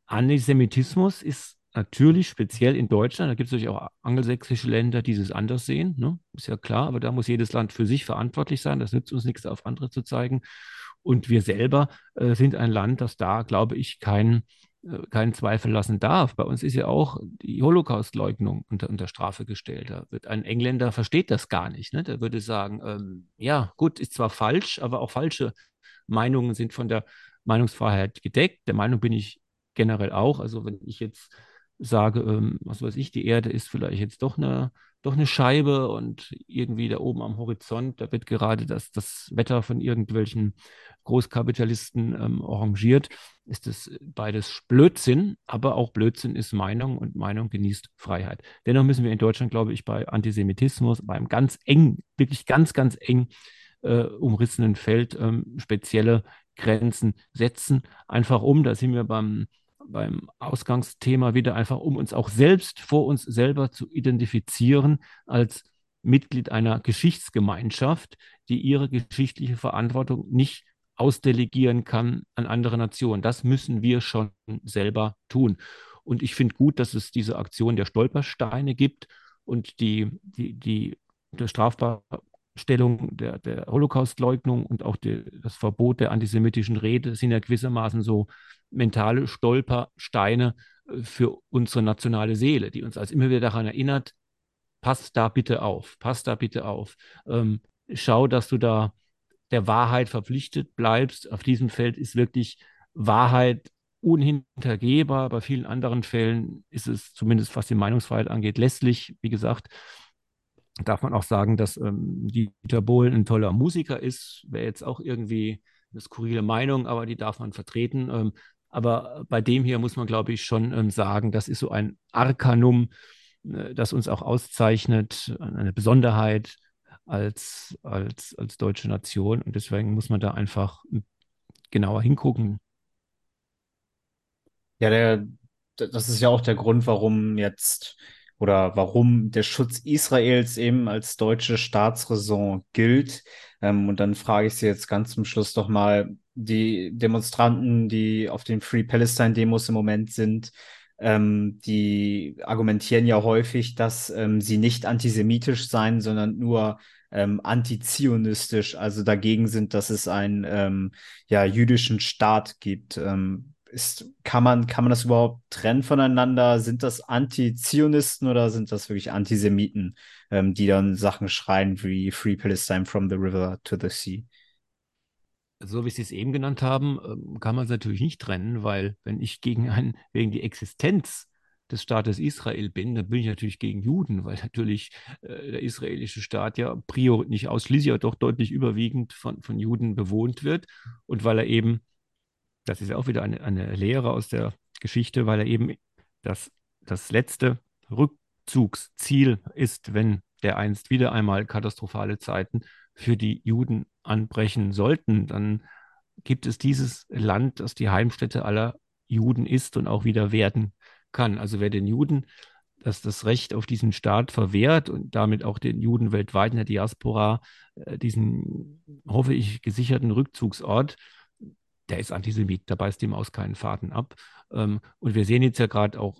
Antisemitismus ist natürlich speziell in Deutschland, da gibt es natürlich auch angelsächsische Länder, die es anders sehen, ne? ist ja klar, aber da muss jedes Land für sich verantwortlich sein. Das nützt uns nichts, auf andere zu zeigen. Und wir selber äh, sind ein Land, das da, glaube ich, kein äh, keinen Zweifel lassen darf. Bei uns ist ja auch die Holocaust-Leugnung unter, unter Strafe gestellt. Da wird ein Engländer versteht das gar nicht. Ne? Der würde sagen, ähm, ja, gut, ist zwar falsch, aber auch falsche Meinungen sind von der Meinungsfreiheit gedeckt. Der Meinung bin ich generell auch. Also wenn ich jetzt sage, ähm, was weiß ich, die Erde ist vielleicht jetzt doch eine, doch eine Scheibe und irgendwie da oben am Horizont, da wird gerade das, das Wetter von irgendwelchen Großkapitalisten ähm, arrangiert, ist das beides Blödsinn, aber auch Blödsinn ist Meinung und Meinung genießt Freiheit. Dennoch müssen wir in Deutschland, glaube ich, bei Antisemitismus, beim ganz eng, wirklich ganz, ganz eng äh, umrissenen Feld ähm, spezielle Grenzen setzen. Einfach um, da sind wir beim, beim Ausgangsthema wieder, einfach um uns auch selbst vor uns selber zu identifizieren als Mitglied einer Geschichtsgemeinschaft, die ihre geschichtliche Verantwortung nicht ausdelegieren kann an andere Nationen. Das müssen wir schon selber tun. Und ich finde gut, dass es diese Aktion der Stolpersteine gibt und die, die, die, der strafbar Stellung der, der Holocaustleugnung und auch die, das Verbot der antisemitischen Rede sind ja gewissermaßen so mentale Stolpersteine äh, für unsere nationale Seele, die uns als immer wieder daran erinnert, pass da bitte auf, pass da bitte auf. Ähm, schau, dass du da der Wahrheit verpflichtet bleibst. Auf diesem Feld ist wirklich Wahrheit unhintergehbar. Bei vielen anderen Fällen ist es zumindest, was die Meinungsfreiheit angeht, lässlich. Wie gesagt, darf man auch sagen, dass ähm, Dieter Bohlen ein toller Musiker ist. Wäre jetzt auch irgendwie eine skurrile Meinung, aber die darf man vertreten. Ähm, aber bei dem hier muss man, glaube ich, schon ähm, sagen, das ist so ein Arkanum, äh, das uns auch auszeichnet, eine Besonderheit als, als, als deutsche Nation. Und deswegen muss man da einfach genauer hingucken. Ja, der, das ist ja auch der Grund, warum jetzt oder warum der Schutz Israels eben als deutsche Staatsräson gilt. Ähm, und dann frage ich Sie jetzt ganz zum Schluss doch mal, die Demonstranten, die auf den Free Palestine Demos im Moment sind, ähm, die argumentieren ja häufig, dass ähm, sie nicht antisemitisch seien, sondern nur ähm, antizionistisch, also dagegen sind, dass es einen ähm, ja, jüdischen Staat gibt. Ähm, ist, kann, man, kann man das überhaupt trennen voneinander? Sind das Anti-Zionisten oder sind das wirklich Antisemiten, ähm, die dann Sachen schreien wie Free Palestine from the River to the Sea? So wie Sie es eben genannt haben, ähm, kann man es natürlich nicht trennen, weil wenn ich gegen einen, wegen die Existenz des Staates Israel bin, dann bin ich natürlich gegen Juden, weil natürlich äh, der israelische Staat ja prior nicht ausschließlich, aber doch deutlich überwiegend von, von Juden bewohnt wird und weil er eben das ist auch wieder eine, eine Lehre aus der Geschichte, weil er eben das, das letzte Rückzugsziel ist, wenn der einst wieder einmal katastrophale Zeiten für die Juden anbrechen sollten, dann gibt es dieses Land, das die Heimstätte aller Juden ist und auch wieder werden kann. Also wer den Juden das, das Recht auf diesen Staat verwehrt und damit auch den Juden weltweit in der Diaspora äh, diesen, hoffe ich, gesicherten Rückzugsort der ist Antisemit, da beißt die Maus keinen Faden ab. Ähm, und wir sehen jetzt ja gerade auch,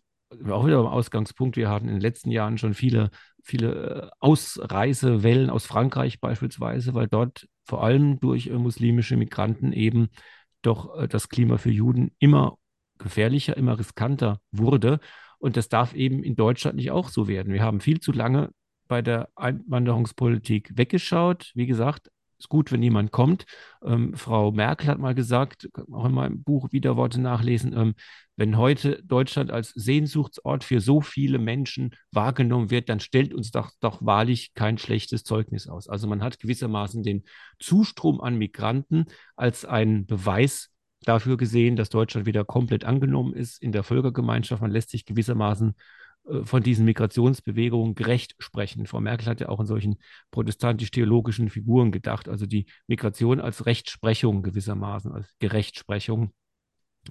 auch wieder am Ausgangspunkt, wir hatten in den letzten Jahren schon viele, viele äh, Ausreisewellen aus Frankreich beispielsweise, weil dort vor allem durch äh, muslimische Migranten eben doch äh, das Klima für Juden immer gefährlicher, immer riskanter wurde. Und das darf eben in Deutschland nicht auch so werden. Wir haben viel zu lange bei der Einwanderungspolitik weggeschaut. Wie gesagt, ist gut, wenn jemand kommt. Ähm, Frau Merkel hat mal gesagt, auch in meinem Buch Widerworte nachlesen, ähm, wenn heute Deutschland als Sehnsuchtsort für so viele Menschen wahrgenommen wird, dann stellt uns doch, doch wahrlich kein schlechtes Zeugnis aus. Also man hat gewissermaßen den Zustrom an Migranten als einen Beweis dafür gesehen, dass Deutschland wieder komplett angenommen ist in der Völkergemeinschaft. Man lässt sich gewissermaßen von diesen Migrationsbewegungen gerecht sprechen. Frau Merkel hat ja auch in solchen protestantisch-theologischen Figuren gedacht, also die Migration als Rechtsprechung gewissermaßen, als Gerechtsprechung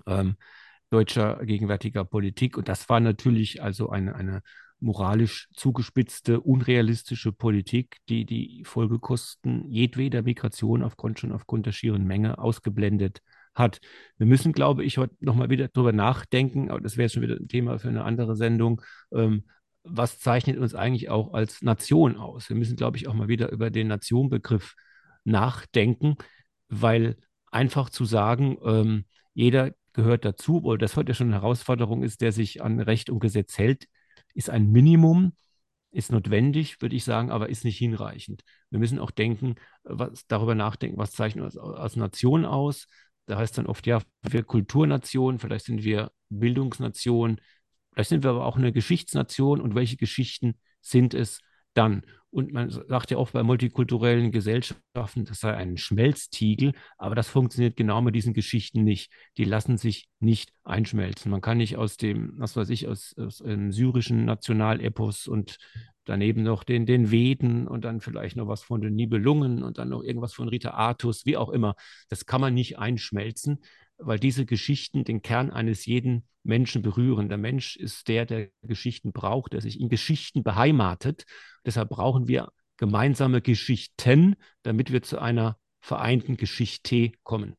ähm, deutscher gegenwärtiger Politik. Und das war natürlich also eine, eine moralisch zugespitzte, unrealistische Politik, die die Folgekosten jedweder Migration aufgrund schon aufgrund der schieren Menge ausgeblendet hat. Wir müssen, glaube ich, heute nochmal wieder drüber nachdenken, aber das wäre schon wieder ein Thema für eine andere Sendung. Ähm, was zeichnet uns eigentlich auch als Nation aus? Wir müssen, glaube ich, auch mal wieder über den Nationbegriff nachdenken, weil einfach zu sagen, ähm, jeder gehört dazu, obwohl das heute schon eine Herausforderung ist, der sich an Recht und Gesetz hält, ist ein Minimum, ist notwendig, würde ich sagen, aber ist nicht hinreichend. Wir müssen auch denken, was, darüber nachdenken, was zeichnet uns als Nation aus. Da heißt dann oft, ja, wir Kulturnation, vielleicht sind wir Bildungsnation, vielleicht sind wir aber auch eine Geschichtsnation. Und welche Geschichten sind es dann? Und man sagt ja auch bei multikulturellen Gesellschaften, das sei ein Schmelztiegel, aber das funktioniert genau mit diesen Geschichten nicht. Die lassen sich nicht einschmelzen. Man kann nicht aus dem, was weiß ich, aus, aus einem syrischen Nationalepos und daneben noch den, den Veden und dann vielleicht noch was von den Nibelungen und dann noch irgendwas von Rita Artus, wie auch immer. Das kann man nicht einschmelzen, weil diese Geschichten den Kern eines jeden Menschen berühren. Der Mensch ist der, der Geschichten braucht, der sich in Geschichten beheimatet. Deshalb brauchen wir gemeinsame Geschichten, damit wir zu einer vereinten Geschichte kommen.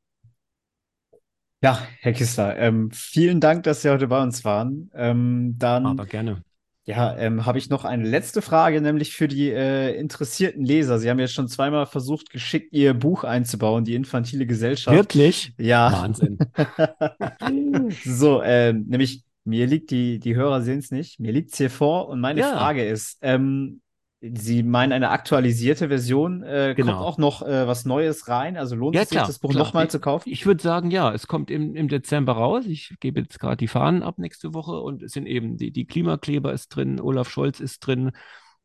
Ja, Herr Kissler, ähm, vielen Dank, dass Sie heute bei uns waren. Ähm, dann Aber gerne. Ja, ähm, habe ich noch eine letzte Frage, nämlich für die äh, interessierten Leser. Sie haben jetzt schon zweimal versucht, geschickt Ihr Buch einzubauen, die infantile Gesellschaft. Wirklich? Ja. Wahnsinn. *laughs* so, ähm, nämlich mir liegt die, die Hörer sehen es nicht, mir liegt es hier vor und meine Ja. Frage ist, ähm, Sie meinen eine aktualisierte Version, äh, Genau. kommt auch noch äh, was Neues rein? Also lohnt Ja, es sich, das Buch nochmal zu kaufen? Ich würde sagen, ja, es kommt im, im Dezember raus. Ich gebe jetzt gerade die Fahnen ab nächste Woche und es sind eben die, die Klimakleber ist drin, Olaf Scholz ist drin,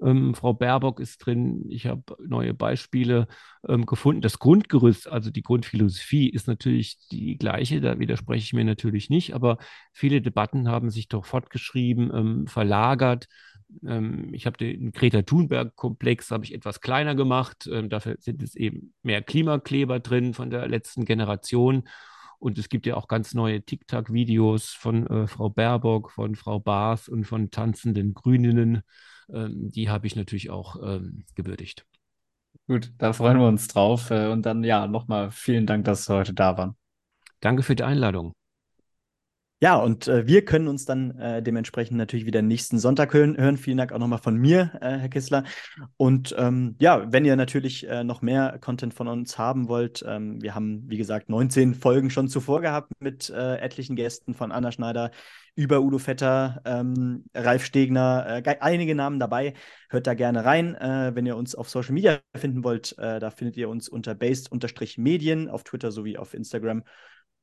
ähm, Frau Baerbock ist drin. Ich habe neue Beispiele ähm, gefunden. Das Grundgerüst, also die Grundphilosophie, ist natürlich die gleiche. Da widerspreche ich mir natürlich nicht, aber viele Debatten haben sich doch fortgeschrieben, ähm, verlagert. Ähm, ich habe den Greta Thunberg-Komplex habe ich etwas kleiner gemacht. Ähm, dafür sind es eben mehr Klimakleber drin von der letzten Generation. Und es gibt ja auch ganz neue TikTok-Videos von äh, Frau Baerbock, von Frau Baas und von tanzenden Grüninnen. Ähm, die habe ich natürlich auch ähm, gewürdigt. Gut, da freuen wir uns drauf. Äh, und dann ja, nochmal vielen Dank, dass Sie heute da waren. Danke für die Einladung. Ja, und äh, wir können uns dann äh, dementsprechend natürlich wieder nächsten Sonntag hören. hören. Vielen Dank auch nochmal von mir, äh, Herr Kissler. Und ähm, ja, wenn ihr natürlich äh, noch mehr Content von uns haben wollt, ähm, wir haben, wie gesagt, 19 Folgen schon zuvor gehabt mit äh, etlichen Gästen von Anna Schneider über Udo Vetter, ähm, Ralf Stegner, äh, ge- einige Namen dabei. Hört da gerne rein. Wenn ihr uns auf Social Media finden wollt, da findet ihr uns unter based-medien auf Twitter sowie auf Instagram.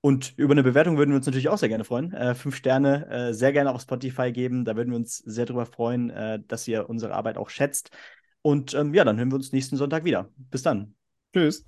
Und über eine Bewertung würden wir uns natürlich auch sehr gerne freuen. Äh, fünf Sterne äh, sehr gerne auf Spotify geben. Da würden wir uns sehr drüber freuen, äh, dass ihr unsere Arbeit auch schätzt. Und ähm, ja, dann hören wir uns nächsten Sonntag wieder. Bis dann. Tschüss.